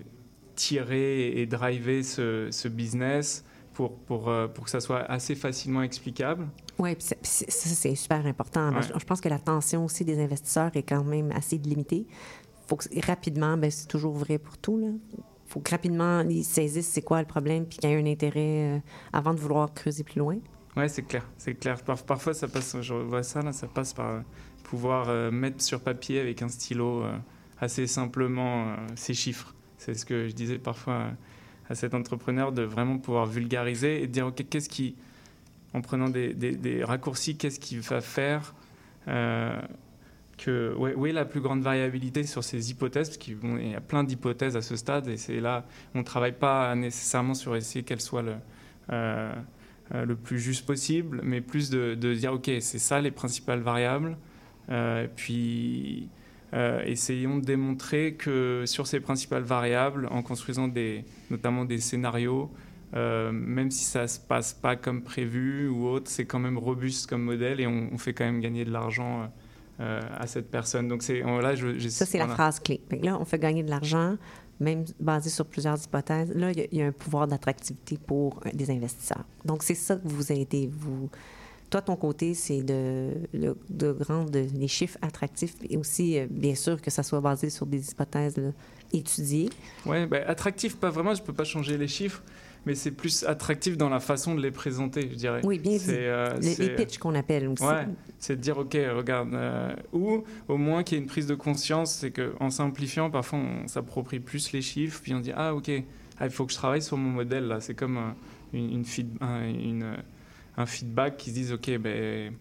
tirer et driver ce, ce business pour, pour, euh, pour que ça soit assez facilement explicable. Oui, ça c'est super important. Je, pense que l'attention aussi des investisseurs est quand même assez limitée. Faut que, rapidement, ben, c'est toujours vrai pour tout. Il faut que rapidement ils saisissent c'est quoi le problème puis qu'il y ait un intérêt euh, avant de vouloir creuser plus loin. Oui, c'est clair. C'est clair. parfois, ça passe, je vois ça, là, ça passe par euh, pouvoir mettre sur papier avec un stylo assez simplement ces chiffres. C'est ce que je disais parfois à cet entrepreneur de vraiment pouvoir vulgariser et dire, OK, qu'est-ce qui, en prenant des, raccourcis, qu'est-ce qui va faire euh, que, où est la plus grande variabilité sur ces hypothèses? Parce qu'il y a plein d'hypothèses à ce stade et c'est là, on ne travaille pas nécessairement sur essayer qu'elles soient le, euh, euh, le plus juste possible, mais plus de, de dire, OK, c'est ça les principales variables. puis euh, essayons de démontrer que sur ces principales variables, en construisant des, notamment des scénarios, euh, même si ça se passe pas comme prévu ou autre, c'est quand même robuste comme modèle et on, fait quand même gagner de l'argent euh, à cette personne. Donc c'est là, je, ça c'est la phrase clé. là, on fait gagner de l'argent, même basé sur plusieurs hypothèses. Là, il y, y, a un pouvoir d'attractivité pour des investisseurs. Donc c'est ça que vous aidez vous toi, ton côté, c'est de, de, rendre les chiffres attractifs et aussi, euh, bien sûr, que ça soit basé sur des hypothèses étudiées. Oui, ben, attractif, pas vraiment, je ne peux pas changer les chiffres, mais c'est plus attractif dans la façon de les présenter, je dirais. Oui, bien dit. Euh, les, pitchs qu'on appelle aussi. Ouais, c'est de dire, OK, regarde, euh, ou au moins qu'il y ait une prise de conscience, c'est qu'en simplifiant, parfois, on s'approprie plus les chiffres, puis on dit, ah, OK, ah, il faut que je travaille sur mon modèle, là. C'est comme une, une, une un feedback qui se disent ok ben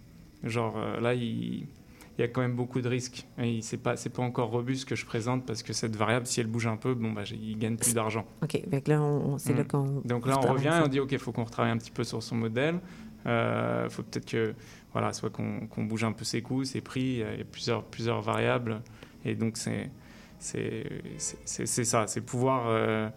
genre euh, là il, y a quand même beaucoup de risques. Et c'est pas c'est pas encore robuste que je présente parce que cette variable si elle bouge un peu bon bah il gagne plus d'argent. ok donc là c'est là mm. qu'on donc là on revient et on dit ok il faut qu'on retravaille un petit peu sur son modèle. Il euh, faut peut-être que voilà soit qu'on bouge un peu ses coûts ses prix. Il y a plusieurs plusieurs variables. Et donc c'est c'est ça c'est pouvoir euh,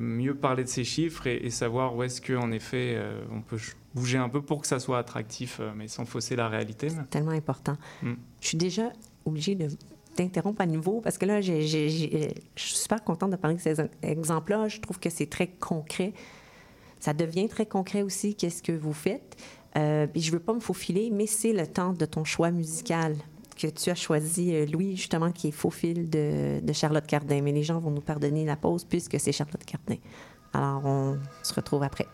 mieux parler de ces chiffres et, savoir où est-ce qu'en effet on peut bouger un peu pour que ça soit attractif, euh, mais sans fausser la réalité. C'est tellement important. Mm. Je suis déjà obligée de t'interrompre à nouveau parce que là, je suis super contente de parler de ces exemples-là. Je trouve que c'est très concret. Ça devient très concret aussi, qu'est-ce que vous faites. Euh, je ne veux pas me faufiler, mais c'est le temps de ton choix musical que tu as choisi, euh, Louis, justement, qui est faux fil de, de Charlotte Cardin. Mais les gens vont nous pardonner la pause puisque c'est Charlotte Cardin. Alors, on se retrouve après.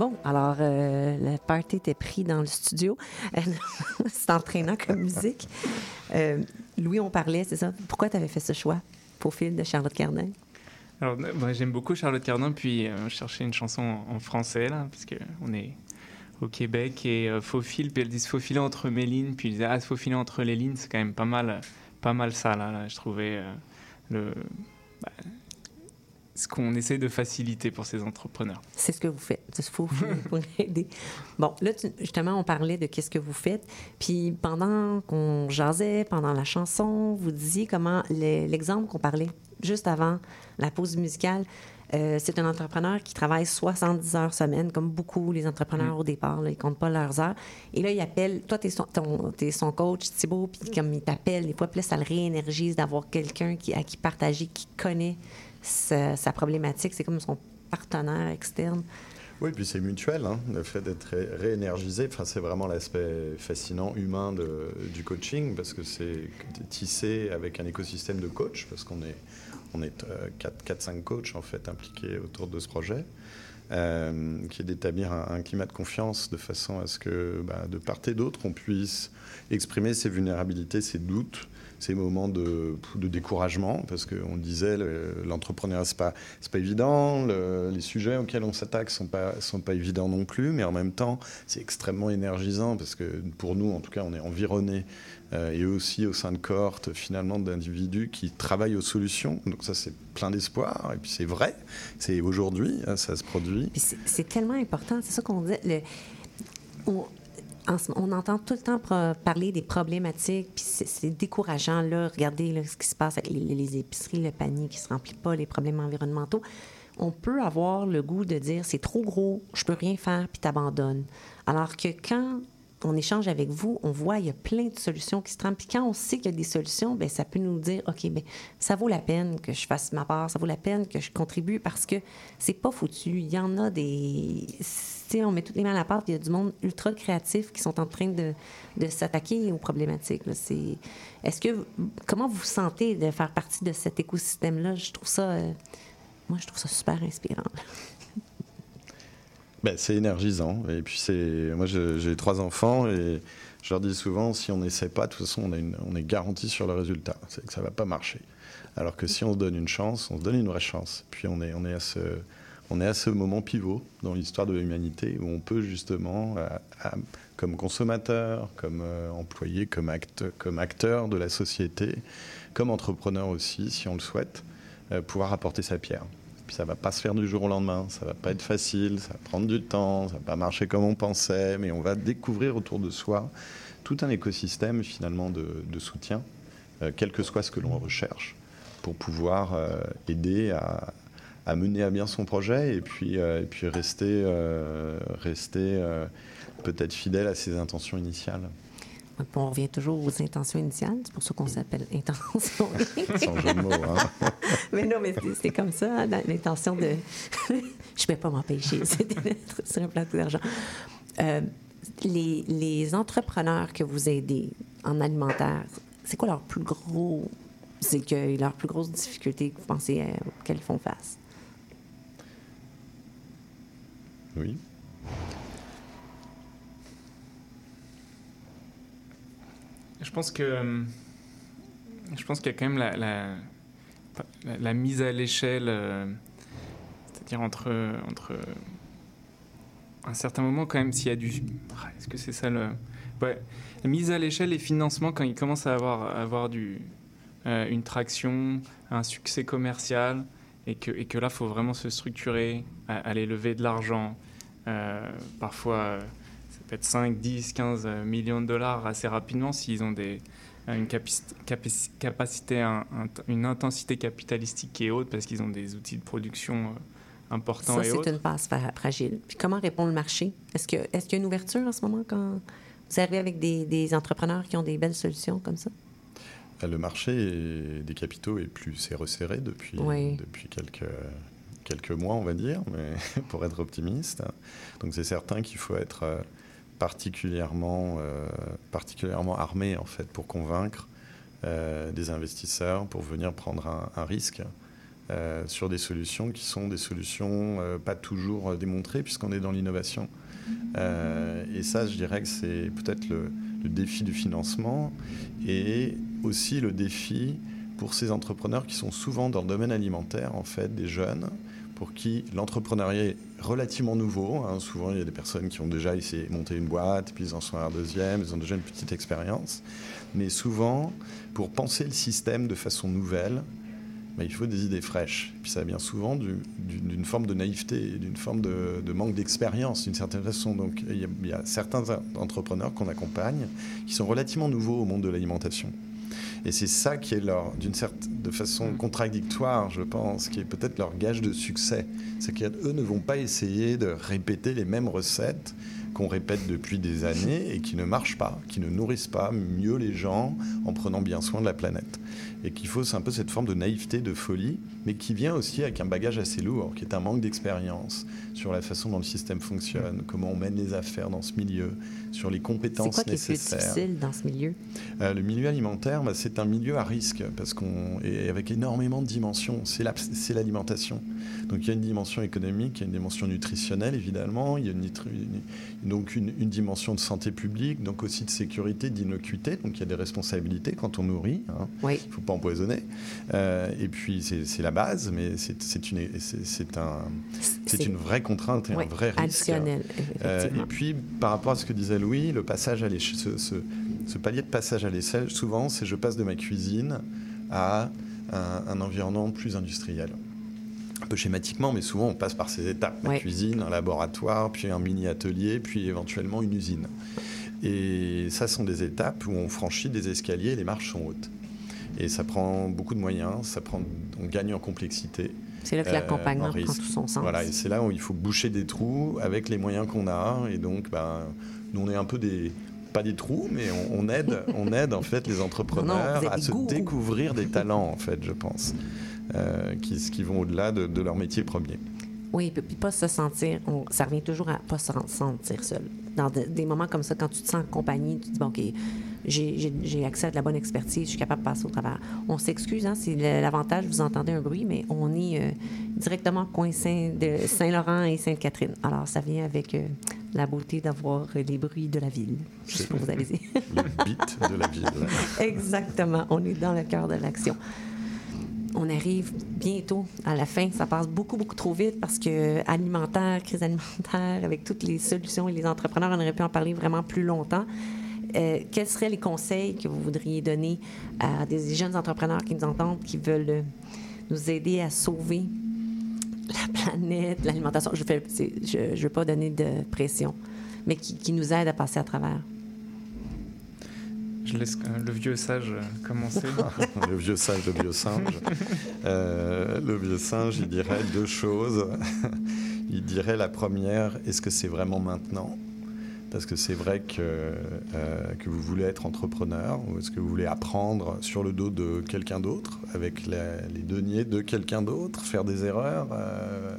Bon, alors, euh, le party était pris dans le studio. c'est entraînant comme musique. Euh, Louis, on parlait, c'est ça? Pourquoi tu avais fait ce choix, Profil de Charlotte Cardin? Alors, moi, j'aime beaucoup Charlotte Cardin, puis euh, je cherchais une chanson en, français, là, parce qu'on est au Québec, et euh, Faufil, puis elle dit Faufiler entre mes lignes, puis ils disaient Ah, Faufiler entre les lignes, c'est quand même pas mal, pas mal ça, là, là je trouvais euh, le. Bah, ce qu'on essaie de faciliter pour ces entrepreneurs. C'est ce que vous faites. Il faut pour aider. Bon, là, tu- justement, on parlait de qu'est-ce que vous faites. Puis pendant qu'on jasait, pendant la chanson, vous disiez comment le- l'exemple qu'on parlait juste avant la pause musicale. euh, c'est un entrepreneur qui travaille 70 heures semaine, comme beaucoup les entrepreneurs au départ. Là, ils comptent pas leurs heures. Et là, il appelle. Toi, tu es, son, son coach, Thibault, puis comme il t'appelle, des fois, là, ça le réénergise d'avoir quelqu'un qui, à qui partager, qui connaît sa, problématique. C'est comme son partenaire externe. Oui, puis c'est mutuel, hein, le fait d'être ré- réénergisé. Enfin, c'est vraiment l'aspect fascinant humain du coaching parce que c'est tissé avec un écosystème de coachs parce qu'on est, on est 4-5 coachs en fait impliqués autour de ce projet. euh, qui est d'établir un, un climat de confiance de façon à ce que bah, de part et d'autre on puisse exprimer ses vulnérabilités, ses doutes, ces moments de, découragement, parce qu'on disait le- l'entrepreneuriat c'est pas c'est pas évident, le- les sujets auxquels on s'attaque sont pas sont pas évidents non plus, mais en même temps c'est extrêmement énergisant parce que pour nous en tout cas on est environné euh, et aussi au sein de cohortes finalement d'individus qui travaillent aux solutions, donc ça c'est plein d'espoir et puis c'est vrai, c'est aujourd'hui hein, ça se produit. C'est- tellement important, c'est ça qu'on on, on entend tout le temps parler des problématiques, puis c'est- décourageant. Là, regardez ce qui se passe avec les, les épiceries, le panier qui se remplit pas, les problèmes environnementaux. On peut avoir le goût de dire c'est trop gros, je peux rien faire, puis t'abandonnes. Alors que quand on échange avec vous, on voit il y a plein de solutions qui se trament. Puis quand on sait qu'il y a des solutions, ben ça peut nous dire OK, ben ça vaut la peine que je fasse ma part, ça vaut la peine que je contribue parce que c'est pas foutu. Il y en a des. Sais, on met toutes les mains à la pâte, il y a du monde ultra créatif qui sont en train de, s'attaquer aux problématiques. Est-ce que. Comment vous vous sentez de faire partie de cet écosystème-là? Je trouve ça. euh, moi, je trouve ça super inspirant. Ben, c'est énergisant. Et puis, moi, j'ai trois enfants et je leur dis souvent si on n'essaie pas, de toute façon, on, une- on est garanti sur le résultat. C'est que ça va pas marcher. Alors que si on se donne une chance, on se donne une vraie chance. Puis, on est, on est, à, ce, on est à ce moment pivot dans l'histoire de l'humanité où on peut justement, euh, comme consommateur, comme euh, employé, comme, acte, comme acteur de la société, comme entrepreneur aussi, si on le souhaite, euh, pouvoir apporter sa pierre. Puis ça va pas se faire du jour au lendemain, ça va pas être facile, ça va prendre du temps, ça va pas marcher comme on pensait, mais on va découvrir autour de soi tout un écosystème finalement de, de soutien, euh, quel que soit ce que l'on recherche, pour pouvoir euh, aider à, à mener à bien son projet et puis, euh, et puis rester, euh, rester peut-être fidèle à ses intentions initiales. On revient toujours aux intentions initiales. C'est pour ça qu'on s'appelle intention. Sans jeu de mots, hein. mais non, mais c'est- comme ça, hein, dans l'intention de. je ne vais pas m'empêcher, c'est d'être sur un plateau d'argent. Euh, les, les entrepreneurs que vous aidez en alimentaire, c'est quoi leur plus gros écueil, leur plus grosse difficulté que vous pensez euh, auxquelles ils font face? Oui. Je pense que euh, je pense qu'il y a quand même la, la, la- mise à l'échelle, euh, c'est-à-dire entre entre un certain moment quand même s'il y a du Ah, est-ce que c'est ça le ouais, la mise à l'échelle et financement quand il commence à avoir avoir du euh, une traction, un succès commercial et que et que là faut vraiment se structurer, aller lever de l'argent, euh, parfois euh, ça peut être 5, 10, 15 millions de dollars assez rapidement s'ils ont des, une capacité, un- un- une intensité capitalistique qui est haute parce qu'ils ont des outils de production euh, importants Ça, et c'est autres. une passe fra- fragile. Puis comment répond le marché? Est-ce que- est-ce qu'il y a une ouverture en ce moment quand vous arrivez avec des, des entrepreneurs qui ont des belles solutions comme ça? Le marché des capitaux est plus c'est resserré depuis, Oui. depuis quelques, quelques mois, on va dire, mais pour être optimiste. Donc c'est certain qu'il faut être euh, particulièrement, euh, particulièrement armé en fait pour convaincre euh, des investisseurs pour venir prendre un, risque euh, sur des solutions qui sont des solutions euh, pas toujours démontrées puisqu'on est dans l'innovation. et ça, je dirais que c'est peut-être le, défi du financement et aussi le défi pour ces entrepreneurs qui sont souvent dans le domaine alimentaire, en fait, des jeunes, pour qui l'entrepreneuriat est relativement nouveau. Hein. Souvent, il y a des personnes qui ont déjà essayé de monter une boîte, puis ils en sont à un deuxième, ils ont déjà une petite expérience. Mais souvent, pour penser le système de façon nouvelle, bah, il faut des idées fraîches. Puis ça vient souvent d'une forme de naïveté, d'une forme de, manque d'expérience, d'une certaine façon. Donc il y a certains entrepreneurs qu'on accompagne qui sont relativement nouveaux au monde de l'alimentation. Et c'est ça qui est leur, d'une certaine de façon mm. contradictoire, je pense, qui est peut-être leur gage de succès. C'est qu'eux ne vont pas essayer de répéter les mêmes recettes qu'on répète depuis des années et qui ne marchent pas, qui ne nourrissent pas mieux les gens en prenant bien soin de la planète et qu'il faut, c'est un peu cette forme de naïveté, de folie, mais qui vient aussi avec un bagage assez lourd, qui est un manque d'expérience sur la façon dont le système fonctionne, comment on mène les affaires dans ce milieu, sur les compétences quoi nécessaires. Qui est plus difficile dans ce milieu? Euh, Le milieu alimentaire, bah, c'est un milieu à risque parce qu'on est avec énormément de dimensions. C'est l'alimentation. Donc il y a une dimension économique, il y a une dimension nutritionnelle évidemment, il y a une, donc une, dimension de santé publique, donc aussi de sécurité, d'innocuité. Donc il y a des responsabilités quand on nourrit. Hein. Oui empoisonné. Euh, et puis c'est la base, mais c'est une, c'est un, c'est une vraie contrainte et un vrai risque. Euh, et puis par rapport à ce que disait Louis, le passage à ce, ce, ce, palier de passage à l'essai, souvent c'est je passe de ma cuisine à un, environnement plus industriel un peu schématiquement, mais souvent on passe par ces étapes. Ma cuisine, un laboratoire, puis un mini-atelier, puis éventuellement une usine. Et ça sont des étapes où on franchit des escaliers et les marches sont hautes. Et ça prend beaucoup de moyens, ça prend, on gagne en complexité. C'est là que l'accompagnement euh, prend tout son sens. Voilà, et c'est là où il faut boucher des trous avec les moyens qu'on a. Et donc, ben, nous, on est un peu des, pas des trous, mais on, aide, on aide en fait les entrepreneurs à se découvrir des talents, en fait, je pense, euh, qui, qui vont au-delà de, de, leur métier premier. Oui, puis pas se sentir, ça revient toujours à pas se sentir seul. Dans des moments comme ça, quand tu te sens en compagnie, tu te dis, bon, OK, j'ai accès à de la bonne expertise, je suis capable de passer au travers. On s'excuse, hein, c'est l'avantage, vous entendez un bruit, mais on est euh, directement coincé de Saint-Laurent et Sainte-Catherine. Alors, ça vient avec euh, la beauté d'avoir les bruits de la ville. Ce que vous dit. Le beat de la ville. Exactement, on est dans le cœur de l'action on arrive bientôt à la fin. Ça passe beaucoup, beaucoup trop vite parce que alimentaire, crise alimentaire, avec toutes les solutions et les entrepreneurs, on aurait pu en parler vraiment plus longtemps. Euh, quels seraient les conseils que vous voudriez donner à des jeunes entrepreneurs qui nous entendent, qui veulent euh, nous aider à sauver la planète, l'alimentation? Je ne veux pas donner de pression, mais qui, nous aident à passer à travers. Je laisse euh, le vieux sage commencer. le vieux sage, le vieux singe. le vieux singe, il dirait deux choses. il dirait la première, est-ce que c'est vraiment maintenant? Parce que c'est vrai que, euh, que vous voulez être entrepreneur ou est-ce que vous voulez apprendre sur le dos de quelqu'un d'autre, avec les deniers de quelqu'un d'autre, faire des erreurs euh,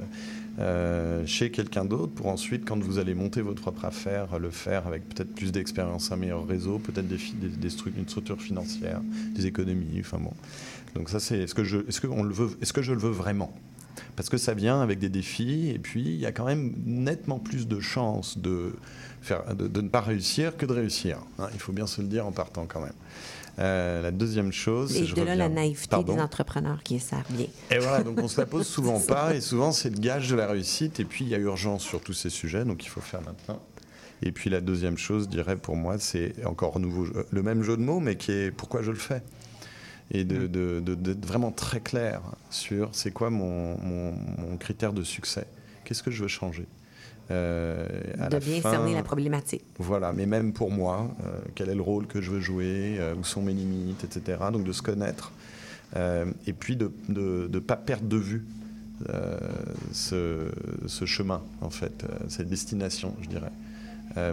euh, chez quelqu'un d'autre pour ensuite, quand vous allez monter votre propre affaire, le faire avec peut-être plus d'expérience, un meilleur réseau, peut-être des, des, des une structure financière, des économies, enfin bon. Donc ça, c'est est-ce que on le veut, est-ce que je le veux vraiment? Parce que ça vient avec des défis et puis il y a quand même nettement plus de chances de de, ne pas réussir que de réussir. Hein. il faut bien se le dire en partant quand même. Euh, la deuxième chose, et de là la naïveté des entrepreneurs qui est bien. Et voilà, donc on se la pose souvent pas, et souvent c'est le gage de la réussite. Et puis il y a urgence sur tous ces sujets, donc il faut faire maintenant. Et puis la deuxième chose, je dirais pour moi, c'est encore nouveau, le même jeu de mots, mais qui est pourquoi je le fais? Et d'être de, vraiment très clair sur c'est quoi mon, mon critère de succès? Qu'est-ce que je veux changer? Euh, de bien cerner la problématique. Voilà, mais même pour moi, euh, quel est le rôle que je veux jouer, euh, où sont mes limites, etc. Donc de se connaître. et puis de ne pas perdre de vue ce, ce, chemin, en fait, cette destination, je dirais.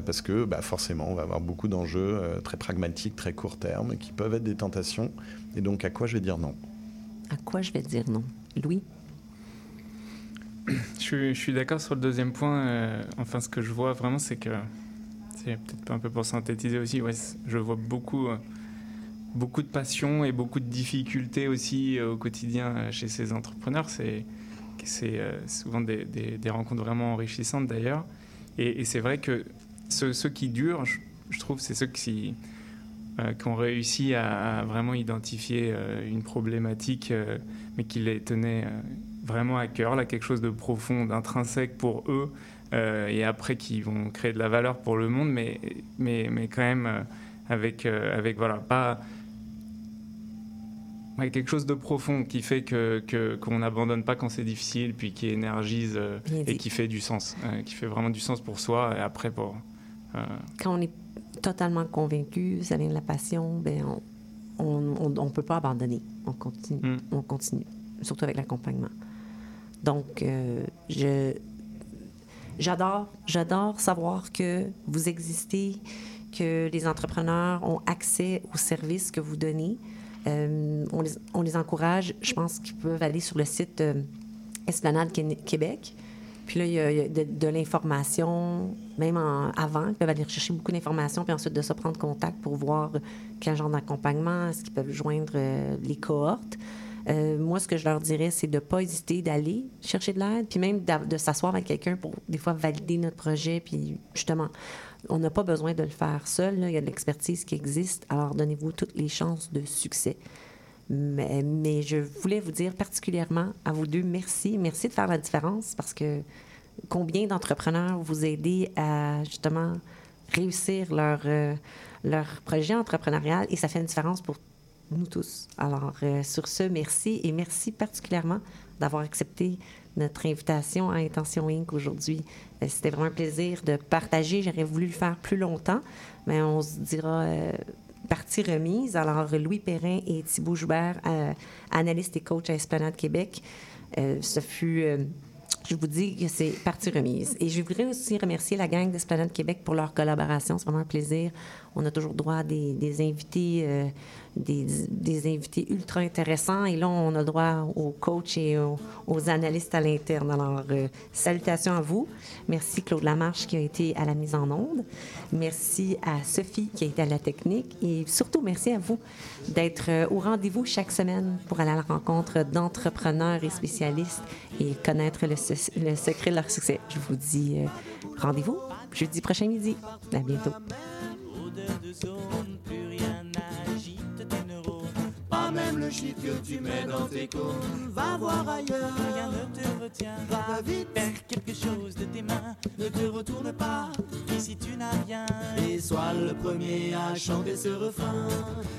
parce que bah, forcément, on va avoir beaucoup d'enjeux très pragmatiques, très court terme, qui peuvent être des tentations. Et donc, à quoi je vais dire non? À quoi je vais dire non? Louis? Je suis, d'accord sur le deuxième point. Euh, enfin, ce que je vois vraiment, c'est que c'est peut-être un peu pour synthétiser aussi. Ouais, je vois beaucoup euh, beaucoup de passion et beaucoup de difficultés aussi au quotidien chez ces entrepreneurs. C'est souvent des, rencontres vraiment enrichissantes d'ailleurs. Et, c'est vrai que ceux, qui durent, je, trouve, c'est ceux qui, qui ont réussi à, vraiment identifier une problématique, mais qui les tenaient vraiment à cœur, là, quelque chose de profond, d'intrinsèque pour eux, euh, et après qui vont créer de la valeur pour le monde, mais, mais, mais quand même euh, avec, euh, avec, voilà, pas. quelque chose de profond qui fait que qu'on n'abandonne pas quand c'est difficile, puis qui énergise et qui fait du sens, qui fait vraiment du sens pour soi et après pour. Quand on est totalement convaincu, ça vient de la passion, ben on ne on, peut pas abandonner. On continue, mm. on continue, surtout avec l'accompagnement. Donc, je, J'adore, j'adore savoir que vous existez, que les entrepreneurs ont accès aux services que vous donnez. Euh, on, les, encourage. Je pense qu'ils peuvent aller sur le site euh, Esplanade Québec. Puis là, il y a, de, l'information, même avant. Ils peuvent aller chercher beaucoup d'informations, puis ensuite de ça, prendre contact pour voir quel genre d'accompagnement, est-ce qu'ils peuvent joindre euh, les cohortes. Euh, moi, ce que je leur dirais, c'est de ne pas hésiter d'aller chercher de l'aide, puis même de s'asseoir avec quelqu'un pour des fois valider notre projet. Puis justement, on n'a pas besoin de le faire seul. Il y a de l'expertise qui existe. Alors, donnez-vous toutes les chances de succès. Mais, je voulais vous dire particulièrement à vous deux, merci. Merci de faire la différence parce que combien d'entrepreneurs vous aidez à justement réussir leur, euh, leur projet entrepreneurial et ça fait une différence pour nous tous. Alors, euh, sur ce, merci et merci particulièrement d'avoir accepté notre invitation à Intention Inc. aujourd'hui. Euh, c'était vraiment un plaisir de partager. J'aurais voulu le faire plus longtemps, mais on se dira euh, partie remise. Alors, Louis Perrin et Thibault Joubert, analystes et coach à Esplanade Québec, ce fut je vous dis que c'est partie remise. Et je voudrais aussi remercier la gang d'Esplanade Québec pour leur collaboration. C'est vraiment un plaisir. On a toujours droit à des, des invités des, invités ultra intéressants. Et là, on a droit aux coachs et aux, analystes à l'interne. Alors, euh, salutations à vous. Merci Claude Lamarche qui a été à la mise en onde. Merci à Sophie qui a été à la technique. Et surtout, merci à vous d'être euh, au rendez-vous chaque semaine pour aller à la rencontre d'entrepreneurs et spécialistes et connaître le, secret de leur succès. Je vous dis euh, rendez-vous jeudi prochain midi. À bientôt. Même le shit que tu mets dans tes cônes. Va voir ailleurs, rien ne te retient. Va vite, faire quelque chose de tes mains. Ne te retourne pas, ici tu n'as rien. Et sois le premier à chanter ce refrain.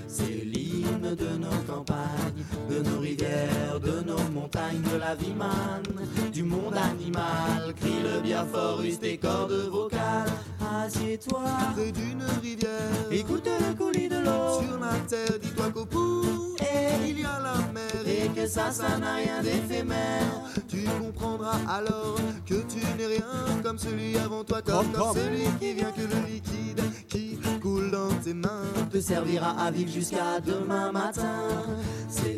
C'est l'hymne de nos campagnes, de nos rivières, de nos montagnes, de la vie manne, du monde animal. Crie-le bien fort, use tes cordes vocales. Assieds-toi près d'une rivière. Écoute le coulis de l'eau sur la terre. Dis-toi qu'au bout il y a la mer et que ça, ça n'a rien d'éphémère. Tu comprendras alors que tu n'es rien comme celui avant toi, comme, celui qui vient que le liquide qui coule dans tes mains te servira à vivre jusqu'à demain matin. C'est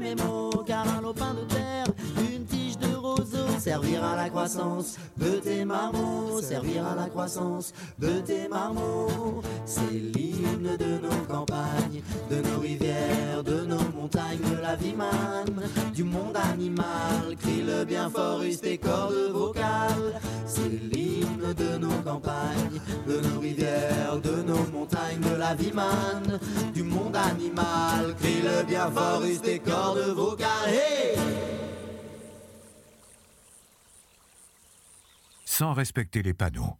mes mots. Car un lopin de terre, une tige de roseau servira à la croissance de tes marmots. Servira à la croissance de tes marmots. C'est l'hymne de nos campagnes, de nos rivières, de nos montagnes, de la vie manne, du monde animal. Crie-le bien fort, use tes cordes vocales. C'est l'hymne de nos campagnes, de nos rivières, de nos montagnes de la vie man, du monde animal. Crie le bien fort, restez corps de vocal. Hey! sans respecter les panneaux,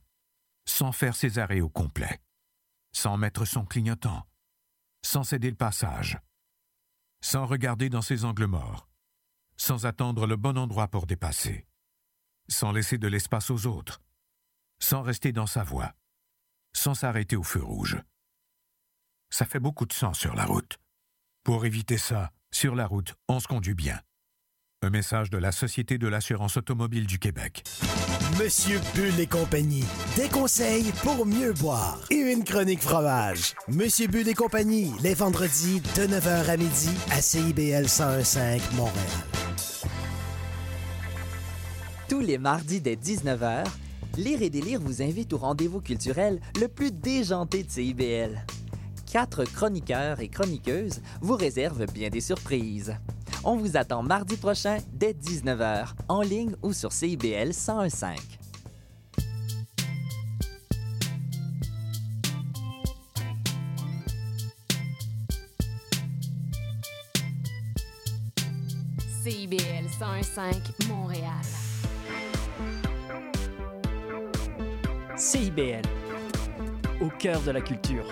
sans faire ses arrêts au complet, sans mettre son clignotant, sans céder le passage, sans regarder dans ses angles morts, sans attendre le bon endroit pour dépasser, sans laisser de l'espace aux autres, sans rester dans sa voie, sans s'arrêter au feu rouge. Ça fait beaucoup de sang sur la route. Pour éviter ça, sur la route, on se conduit bien. Un message de la Société de l'assurance automobile du Québec. Monsieur Bull et compagnie. Des conseils pour mieux boire. Et une chronique fromage. Monsieur Bull et compagnie, les vendredis de 9h à midi à CIBL 1015 Montréal. Tous les mardis dès 19h, Lire et délire vous invite au rendez-vous culturel le plus déjanté de CIBL. Quatre chroniqueurs et chroniqueuses vous réservent bien des surprises. On vous attend mardi prochain dès 19h, en ligne ou sur CIBL 1015. CIBL 101.5 Montréal. CIBL, au cœur de la culture.